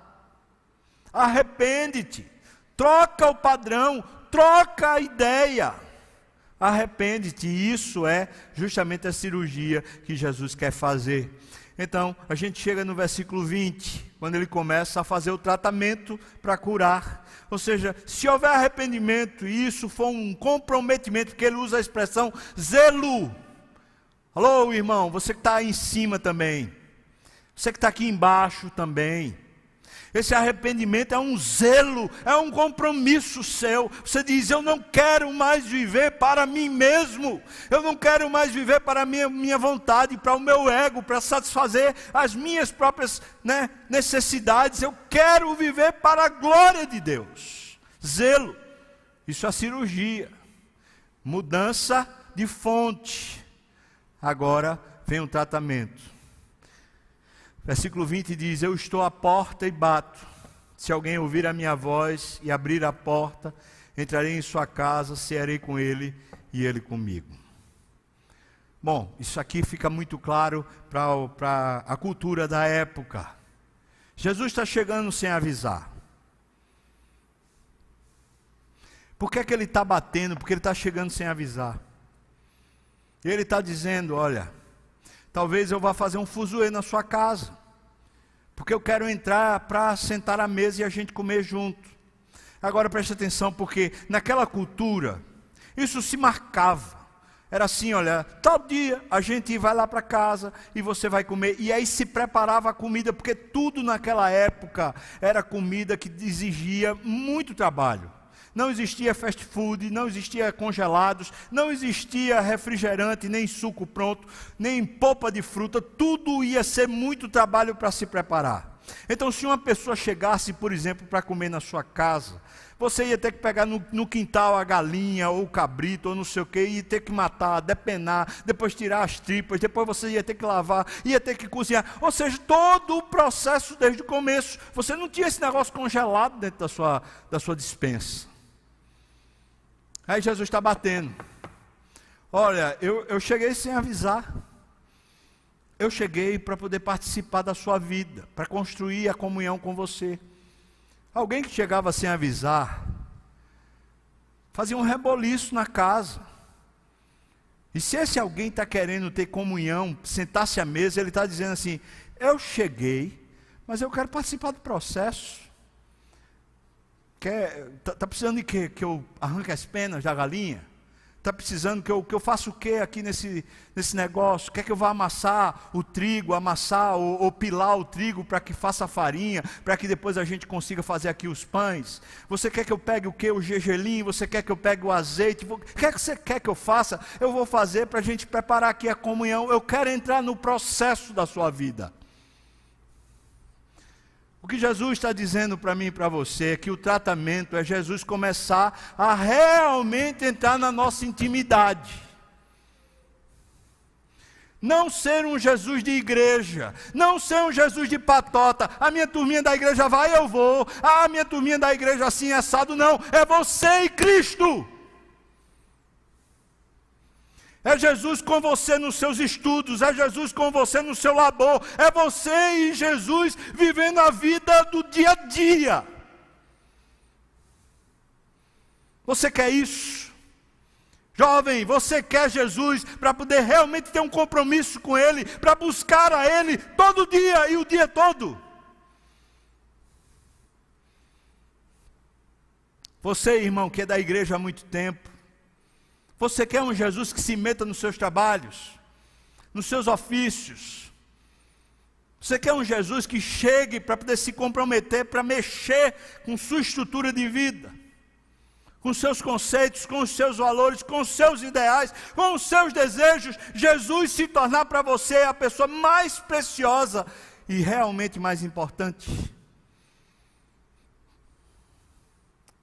Speaker 1: Arrepende-te troca o padrão, troca a ideia. Arrepende-te, isso é justamente a cirurgia que Jesus quer fazer. Então, a gente chega no versículo 20, quando ele começa a fazer o tratamento para curar. Ou seja, se houver arrependimento e isso for um comprometimento, porque ele usa a expressão zelo. Alô, irmão, você que está aí em cima também. Você que está aqui embaixo também. Esse arrependimento é um zelo, é um compromisso seu. Você diz: Eu não quero mais viver para mim mesmo, eu não quero mais viver para a minha, minha vontade, para o meu ego, para satisfazer as minhas próprias né, necessidades. Eu quero viver para a glória de Deus. Zelo, isso é cirurgia, mudança de fonte. Agora vem o tratamento. Versículo 20 diz: Eu estou à porta e bato. Se alguém ouvir a minha voz e abrir a porta, entrarei em sua casa, cearei com ele e ele comigo. Bom, isso aqui fica muito claro para a cultura da época. Jesus está chegando sem avisar. Por que, é que ele está batendo? Porque ele está chegando sem avisar. Ele está dizendo: olha, Talvez eu vá fazer um fuzuê na sua casa. Porque eu quero entrar para sentar à mesa e a gente comer junto. Agora preste atenção, porque naquela cultura, isso se marcava. Era assim, olha, tal dia a gente vai lá para casa e você vai comer. E aí se preparava a comida, porque tudo naquela época era comida que exigia muito trabalho não existia fast food, não existia congelados, não existia refrigerante, nem suco pronto, nem polpa de fruta, tudo ia ser muito trabalho para se preparar. Então, se uma pessoa chegasse, por exemplo, para comer na sua casa, você ia ter que pegar no, no, quintal a galinha ou o cabrito ou não sei o que, ia ter que matar, depenar, depois tirar as tripas, depois você ia ter que lavar, ia ter que cozinhar. Ou seja, todo o processo desde o começo. Você não tinha esse negócio congelado dentro da sua, da sua dispensa. Aí Jesus está batendo. Olha, eu, eu cheguei sem avisar. eu cheguei para poder participar da sua vida, para construir a comunhão com você. Alguém que chegava sem avisar, fazia um reboliço na casa. E se esse alguém está querendo ter comunhão, sentar-se à mesa, ele está dizendo assim: Eu cheguei, mas eu quero participar do processo. Está tá precisando de quê? Que eu arranque as penas da galinha? Está precisando que eu, que eu faça o que aqui nesse, nesse negócio? Quer que eu vá amassar o trigo, amassar ou, ou pilar o trigo para que faça farinha, para que depois a gente consiga fazer aqui os pães? Você quer que eu pegue o que? O gergelim? Você quer que eu pegue o azeite? O que é que você quer que eu faça? Eu vou fazer para a gente preparar aqui a comunhão. Eu quero entrar no processo da sua vida. O que Jesus está dizendo para mim e para você é que o tratamento é Jesus começar a realmente entrar na nossa intimidade. Não ser um Jesus de igreja, não ser um Jesus de patota. A minha turminha da igreja vai, eu vou. Ah, a minha turminha da igreja assim assado, não. É você e Cristo. É Jesus com você nos seus estudos, é Jesus com você no seu labor, é você e Jesus vivendo a vida do dia a dia. Você quer isso? Jovem, você quer Jesus para poder realmente ter um compromisso com Ele, para buscar a Ele todo dia e o dia todo? Você, irmão, que é da igreja há muito tempo, você quer um Jesus que se meta nos seus trabalhos, nos seus ofícios. Você quer um Jesus que chegue para poder se comprometer, para mexer com sua estrutura de vida, com seus conceitos, com os seus valores, com os seus ideais, com os seus desejos. Jesus se tornar para você a pessoa mais preciosa e realmente mais importante.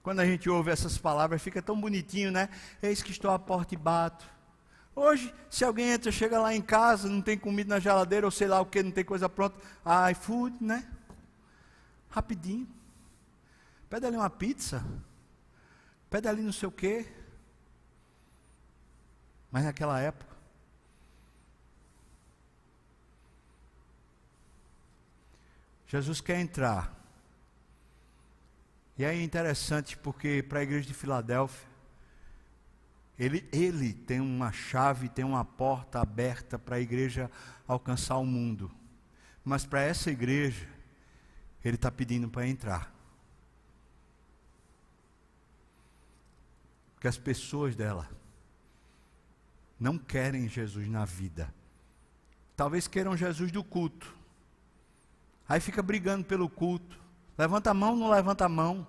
Speaker 1: Quando a gente ouve essas palavras, fica tão bonitinho, né? Eis que estou à porta e bato. Hoje, se alguém entra, chega lá em casa, não tem comida na geladeira, ou sei lá o que, não tem coisa pronta, iFood, né? Rapidinho. Pede ali uma pizza. Pede ali não sei o quê. Mas naquela época, Jesus quer entrar e é interessante porque para a igreja de Filadélfia, ele, ele tem uma chave, tem uma porta aberta para a igreja alcançar o mundo. Mas para essa igreja, ele está pedindo para entrar. Porque as pessoas dela não querem Jesus na vida. Talvez queiram Jesus do culto. Aí fica brigando pelo culto. Levanta a mão ou não levanta a mão?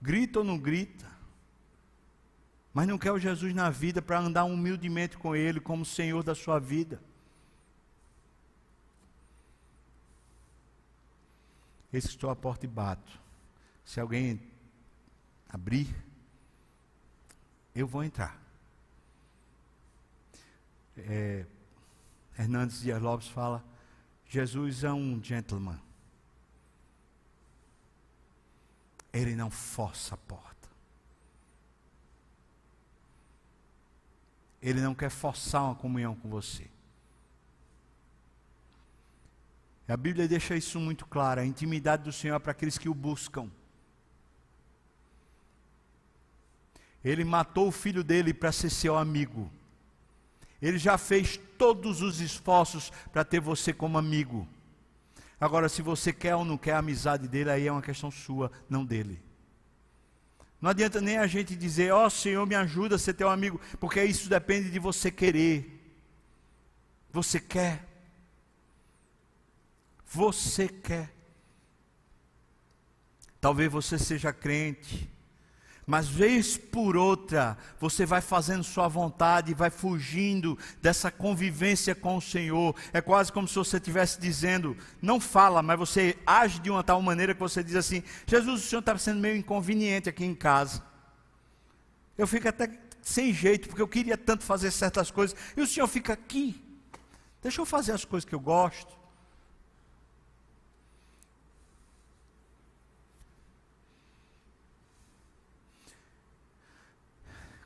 Speaker 1: Grita ou não grita? Mas não quer o Jesus na vida para andar humildemente com Ele como Senhor da sua vida. Esse estou à porta e bato. Se alguém abrir, eu vou entrar. É, Hernandes Dias Lopes fala: Jesus é um gentleman. Ele não força a porta. Ele não quer forçar uma comunhão com você. A Bíblia deixa isso muito claro: a intimidade do Senhor é para aqueles que o buscam. Ele matou o filho dele para ser seu amigo. Ele já fez todos os esforços para ter você como amigo. Agora, se você quer ou não quer a amizade dele, aí é uma questão sua, não dele. Não adianta nem a gente dizer, ó oh, Senhor, me ajuda a ser teu amigo, porque isso depende de você querer. Você quer. Você quer. Talvez você seja crente, mas vez por outra, você vai fazendo sua vontade, vai fugindo dessa convivência com o Senhor. É quase como se você estivesse dizendo, não fala, mas você age de uma tal maneira que você diz assim: Jesus, o Senhor está sendo meio inconveniente aqui em casa. Eu fico até sem jeito, porque eu queria tanto fazer certas coisas, e o Senhor fica aqui. Deixa eu fazer as coisas que eu gosto.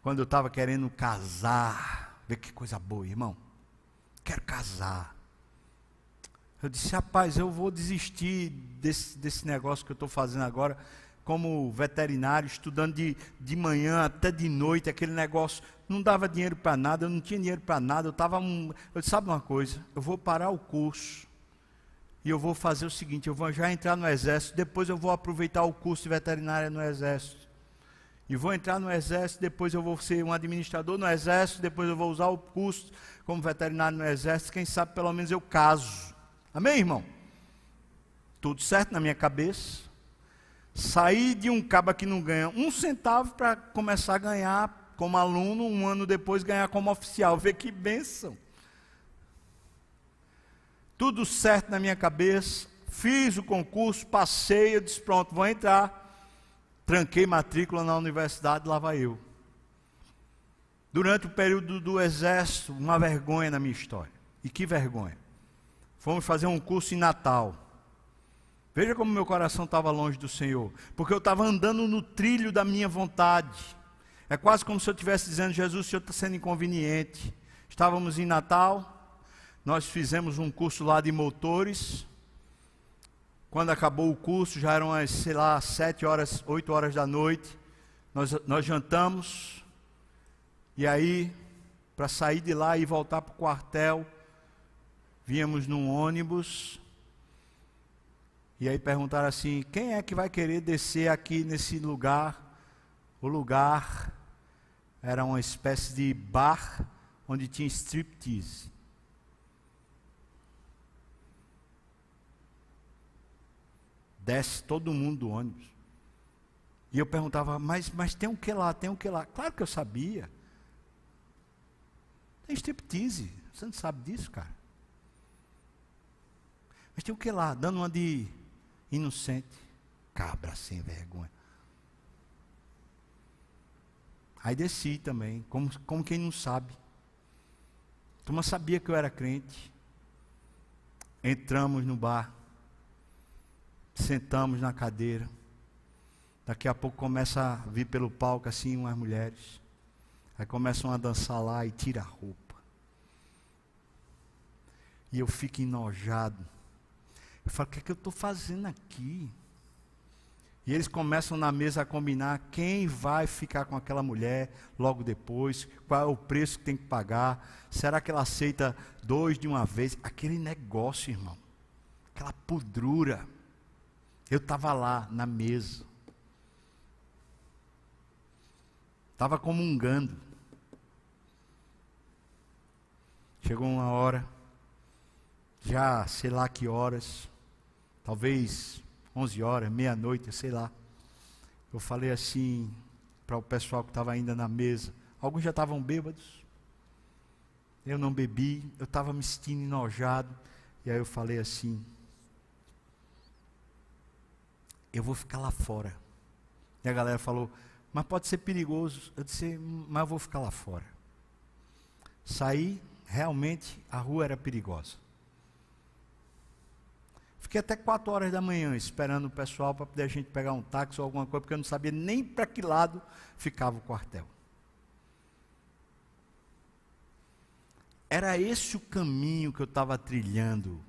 Speaker 1: Quando eu estava querendo casar, ver que coisa boa, irmão. Quero casar. Eu disse, rapaz, eu vou desistir desse, desse negócio que eu estou fazendo agora, como veterinário, estudando de, de manhã até de noite, aquele negócio. Não dava dinheiro para nada, eu não tinha dinheiro para nada. Eu estava. Um, eu disse, sabe uma coisa? Eu vou parar o curso e eu vou fazer o seguinte: eu vou já entrar no exército, depois eu vou aproveitar o curso de veterinária no exército. E vou entrar no exército, depois eu vou ser um administrador no exército, depois eu vou usar o curso como veterinário no exército, quem sabe pelo menos eu caso. Amém, irmão? Tudo certo na minha cabeça. Saí de um cabo que não ganha um centavo para começar a ganhar como aluno, um ano depois ganhar como oficial. Vê que bênção. Tudo certo na minha cabeça. Fiz o concurso, passei, eu disse: pronto, vou entrar. Tranquei matrícula na universidade, lá vai eu. Durante o período do exército, uma vergonha na minha história. E que vergonha. Fomos fazer um curso em Natal. Veja como meu coração estava longe do Senhor, porque eu estava andando no trilho da minha vontade. É quase como se eu estivesse dizendo: Jesus, o Senhor está sendo inconveniente. Estávamos em Natal, nós fizemos um curso lá de motores. Quando acabou o curso, já eram as, sei lá, sete horas, oito horas da noite. Nós, nós jantamos. E aí, para sair de lá e voltar para o quartel, Víamos num ônibus. E aí perguntaram assim: quem é que vai querer descer aqui nesse lugar? O lugar era uma espécie de bar onde tinha striptease. Desce todo mundo do ônibus. E eu perguntava, mas, mas tem um que lá, tem um que lá. Claro que eu sabia. Tem striptease. Você não sabe disso, cara? Mas tinha o que lá? Dando uma de inocente. Cabra sem vergonha. Aí desci também, como, como quem não sabe. A turma sabia que eu era crente. Entramos no bar. Sentamos na cadeira. Daqui a pouco começa a vir pelo palco assim umas mulheres. Aí começam a dançar lá e tira a roupa. E eu fico enojado. Eu falo, o que, é que eu estou fazendo aqui? E eles começam na mesa a combinar quem vai ficar com aquela mulher logo depois, qual é o preço que tem que pagar, será que ela aceita dois de uma vez? Aquele negócio, irmão, aquela pudrura. Eu estava lá na mesa, estava comungando. Chegou uma hora, já sei lá que horas, talvez 11 horas, meia-noite, sei lá. Eu falei assim para o pessoal que estava ainda na mesa. Alguns já estavam bêbados. Eu não bebi, eu estava me sentindo enojado. E aí eu falei assim: Eu vou ficar lá fora. E a galera falou: Mas pode ser perigoso. Eu disse: Mas eu vou ficar lá fora. Saí, realmente a rua era perigosa. Fiquei até 4 horas da manhã esperando o pessoal para poder a gente pegar um táxi ou alguma coisa, porque eu não sabia nem para que lado ficava o quartel. Era esse o caminho que eu estava trilhando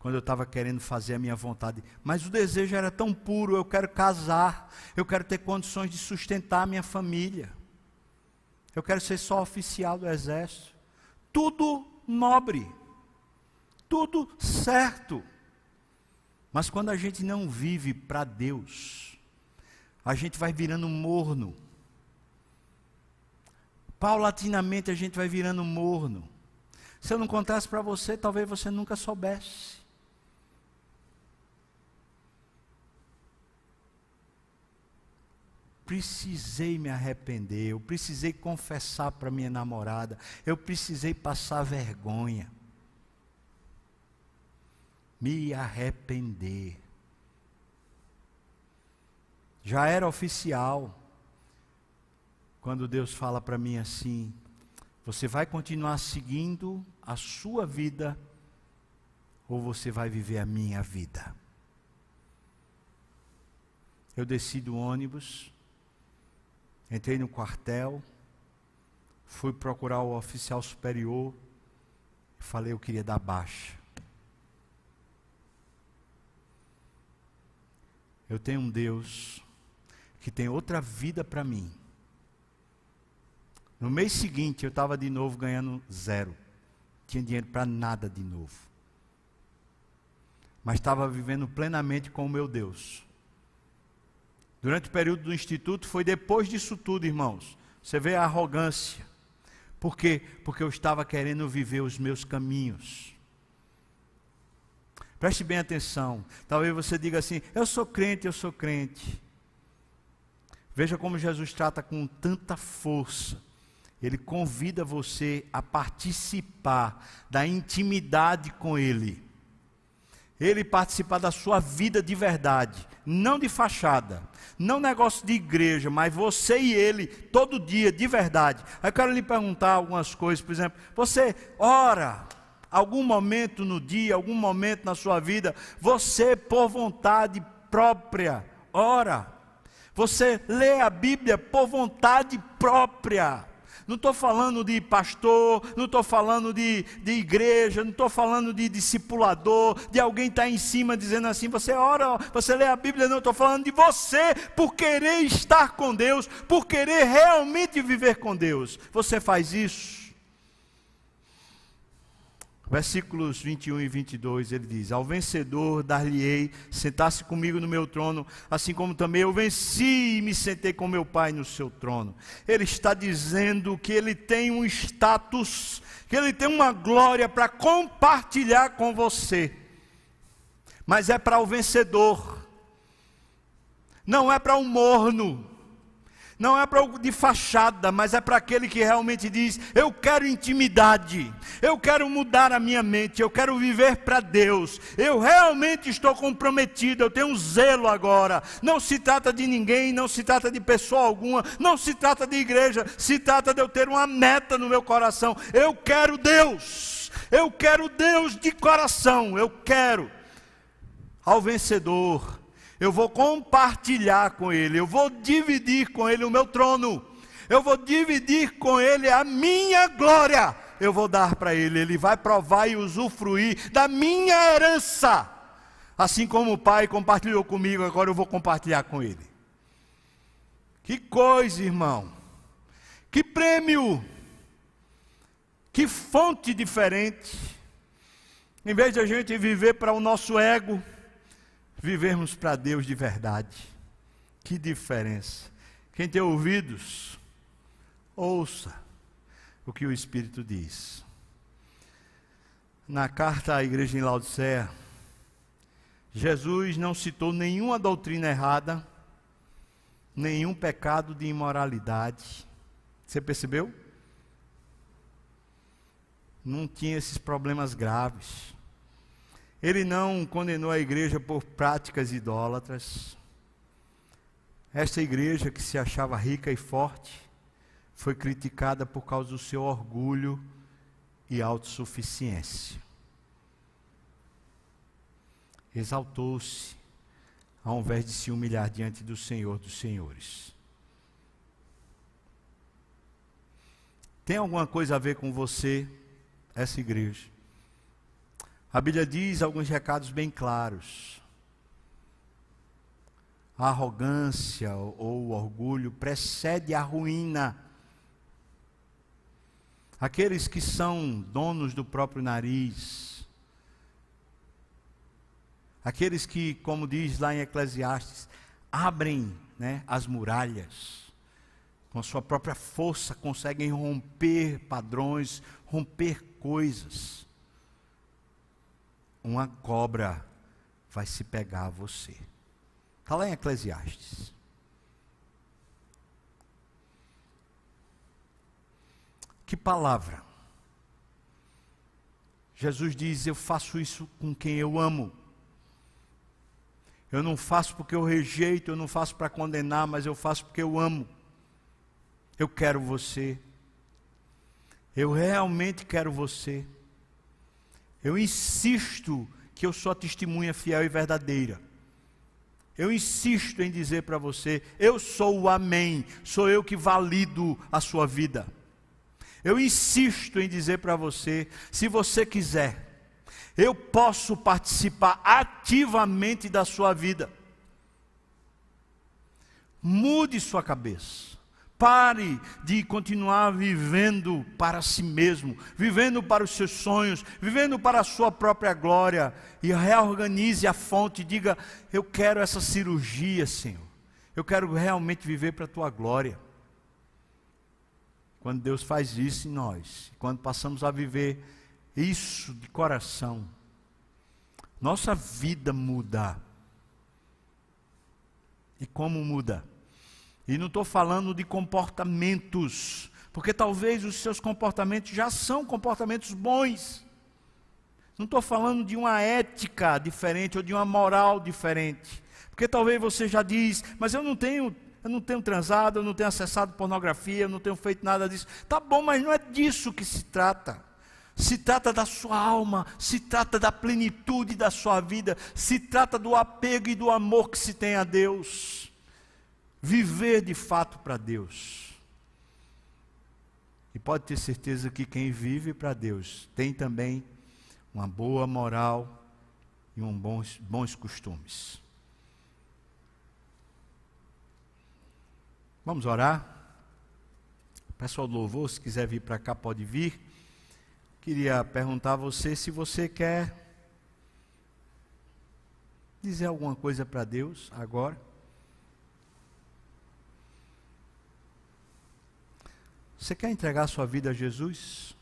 Speaker 1: quando eu estava querendo fazer a minha vontade. Mas o desejo era tão puro: eu quero casar, eu quero ter condições de sustentar a minha família, eu quero ser só oficial do exército. Tudo nobre, tudo certo. Mas quando a gente não vive para Deus, a gente vai virando morno. Paulatinamente a gente vai virando morno. Se eu não contasse para você, talvez você nunca soubesse. Precisei me arrepender, eu precisei confessar para minha namorada, eu precisei passar vergonha me arrepender. Já era oficial quando Deus fala para mim assim: você vai continuar seguindo a sua vida ou você vai viver a minha vida? Eu desci do ônibus, Entrei no quartel, fui procurar o oficial superior, falei eu queria dar baixa. Eu tenho um Deus que tem outra vida para mim. No mês seguinte eu estava de novo ganhando zero. Tinha dinheiro para nada de novo. Mas estava vivendo plenamente com o meu Deus. Durante o período do instituto, foi depois disso tudo, irmãos. Você vê a arrogância. Por quê? Porque eu estava querendo viver os meus caminhos. Preste bem atenção. Talvez você diga assim: Eu sou crente, eu sou crente. Veja como Jesus trata com tanta força. Ele convida você a participar da intimidade com Ele. Ele participar da sua vida de verdade, não de fachada, não negócio de igreja, mas você e ele todo dia de verdade. Aí eu quero lhe perguntar algumas coisas, por exemplo, você ora algum momento no dia, algum momento na sua vida, você por vontade própria ora. Você lê a Bíblia por vontade própria. Não estou falando de pastor, não estou falando de, de igreja, não estou falando de discipulador, de alguém estar tá em cima dizendo assim: você ora, você lê a Bíblia, não estou falando de você por querer estar com Deus, por querer realmente viver com Deus. Você faz isso? Versículos 21 e 22, ele diz: Ao vencedor dar-lhe-ei sentar-se comigo no meu trono, assim como também eu venci e me sentei com meu Pai no seu trono. Ele está dizendo que ele tem um status, que ele tem uma glória para compartilhar com você, mas é para o vencedor, não é para o morno, não é para de fachada, mas é para aquele que realmente diz: Eu quero intimidade, eu quero mudar a minha mente, eu quero viver para Deus, eu realmente estou comprometido, eu tenho um zelo agora. Não se trata de ninguém, não se trata de pessoa alguma, não se trata de igreja, se trata de eu ter uma meta no meu coração. Eu quero Deus, eu quero Deus de coração, eu quero ao vencedor eu vou compartilhar com Ele, eu vou dividir com Ele o meu trono, eu vou dividir com Ele a minha glória, eu vou dar para Ele, Ele vai provar e usufruir da minha herança, assim como o Pai compartilhou comigo, agora eu vou compartilhar com Ele. Que coisa, irmão, que prêmio, que fonte diferente, em vez de a gente viver para o nosso ego, vivermos para Deus de verdade. Que diferença. Quem tem ouvidos, ouça o que o Espírito diz. Na carta à igreja em Laodicea, Jesus não citou nenhuma doutrina errada, nenhum pecado de imoralidade. Você percebeu? Não tinha esses problemas graves. Ele não condenou a igreja por práticas idólatras. Esta igreja que se achava rica e forte foi criticada por causa do seu orgulho e autossuficiência. Exaltou-se ao invés de se humilhar diante do Senhor dos Senhores. Tem alguma coisa a ver com você, essa igreja? A Bíblia diz alguns recados bem claros. A arrogância ou o orgulho precede a ruína. Aqueles que são donos do próprio nariz, aqueles que, como diz lá em Eclesiastes, abrem né, as muralhas, com sua própria força conseguem romper padrões, romper coisas uma cobra vai se pegar a você. Está lá em Eclesiastes. Que palavra. Jesus diz: Eu faço isso com quem eu amo. Eu não faço porque eu rejeito, eu não faço para condenar, mas eu faço porque eu amo. Eu quero você. Eu realmente quero você. Eu insisto que eu sou a testemunha fiel e verdadeira. Eu insisto em dizer para você: eu sou o Amém, sou eu que valido a sua vida. Eu insisto em dizer para você: se você quiser, eu posso participar ativamente da sua vida. Mude sua cabeça. Pare de continuar vivendo para si mesmo, vivendo para os seus sonhos, vivendo para a sua própria glória. E reorganize a fonte. Diga: Eu quero essa cirurgia, Senhor. Eu quero realmente viver para a tua glória. Quando Deus faz isso em nós, quando passamos a viver isso de coração, nossa vida muda. E como muda? E não estou falando de comportamentos, porque talvez os seus comportamentos já são comportamentos bons. Não estou falando de uma ética diferente ou de uma moral diferente. Porque talvez você já diz, mas eu não tenho, eu não tenho transado, eu não tenho acessado pornografia, eu não tenho feito nada disso. Tá bom, mas não é disso que se trata se trata da sua alma, se trata da plenitude da sua vida, se trata do apego e do amor que se tem a Deus. Viver de fato para Deus. E pode ter certeza que quem vive para Deus tem também uma boa moral e um bons, bons costumes. Vamos orar? Pessoal do louvor, se quiser vir para cá, pode vir. Queria perguntar a você se você quer dizer alguma coisa para Deus agora. Você quer entregar sua vida a Jesus?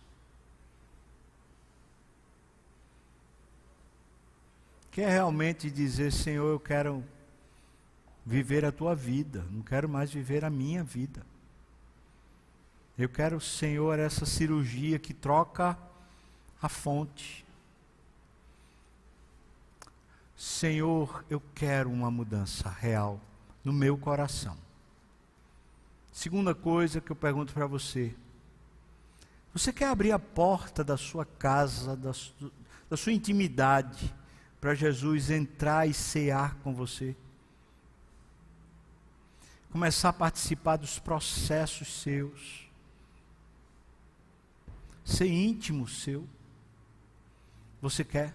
Speaker 1: Quer realmente dizer, Senhor, eu quero viver a tua vida, não quero mais viver a minha vida. Eu quero, Senhor, essa cirurgia que troca a fonte. Senhor, eu quero uma mudança real no meu coração. Segunda coisa que eu pergunto para você: você quer abrir a porta da sua casa, da, da sua intimidade, para Jesus entrar e cear com você? Começar a participar dos processos seus, ser íntimo seu. Você quer?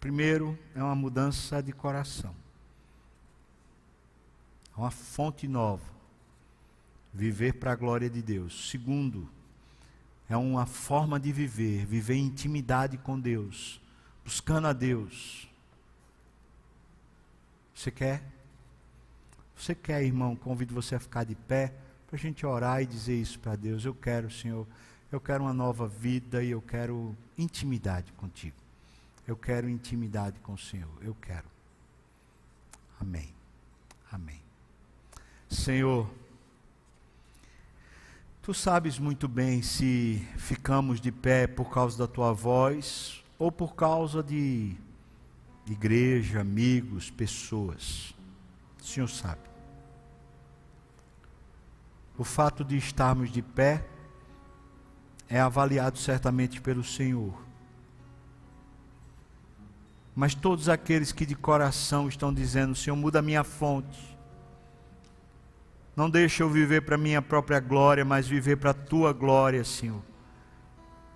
Speaker 1: Primeiro, é uma mudança de coração. É uma fonte nova. Viver para a glória de Deus. Segundo, é uma forma de viver, viver em intimidade com Deus, buscando a Deus. Você quer? Você quer, irmão? Convido você a ficar de pé para a gente orar e dizer isso para Deus. Eu quero, Senhor, eu quero uma nova vida e eu quero intimidade contigo. Eu quero intimidade com o Senhor. Eu quero. Amém. Amém. Senhor, tu sabes muito bem se ficamos de pé por causa da tua voz ou por causa de igreja, amigos, pessoas. O Senhor sabe o fato de estarmos de pé é avaliado certamente pelo Senhor. Mas todos aqueles que de coração estão dizendo: Senhor, muda a minha fonte. Não deixa eu viver para minha própria glória, mas viver para a tua glória, Senhor.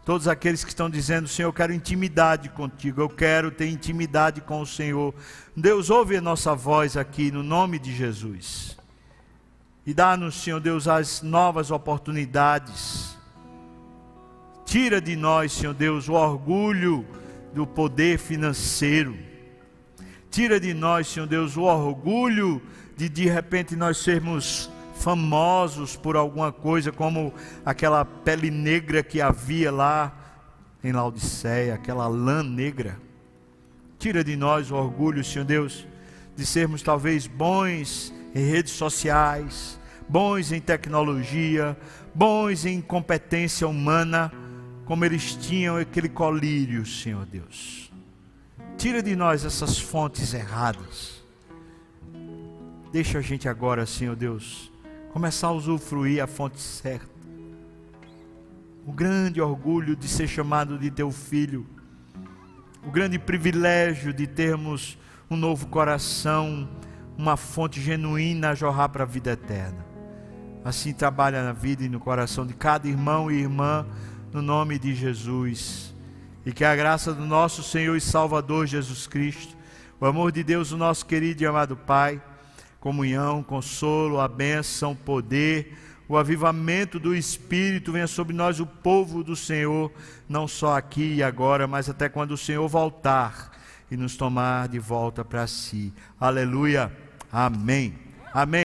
Speaker 1: Todos aqueles que estão dizendo, Senhor, eu quero intimidade contigo, eu quero ter intimidade com o Senhor. Deus, ouve a nossa voz aqui no nome de Jesus. E dá-nos, Senhor Deus, as novas oportunidades. Tira de nós, Senhor Deus, o orgulho do poder financeiro. Tira de nós, Senhor Deus, o orgulho de de repente nós sermos famosos por alguma coisa, como aquela pele negra que havia lá em Laodiceia, aquela lã negra. Tira de nós o orgulho, Senhor Deus, de sermos talvez bons em redes sociais, bons em tecnologia, bons em competência humana, como eles tinham aquele colírio, Senhor Deus. Tira de nós essas fontes erradas. Deixa a gente agora, Senhor Deus, começar a usufruir a fonte certa. O grande orgulho de ser chamado de teu filho, o grande privilégio de termos um novo coração, uma fonte genuína a jorrar para a vida eterna. Assim trabalha na vida e no coração de cada irmão e irmã, no nome de Jesus. e que a graça do nosso Senhor e Salvador Jesus Cristo, o amor de Deus, o nosso querido e amado Pai, comunhão, consolo, a bênção, poder, o avivamento do Espírito venha sobre nós, o povo do Senhor, não só aqui e agora, mas até quando o Senhor voltar e nos tomar de volta para si. Aleluia. Amém. Amém.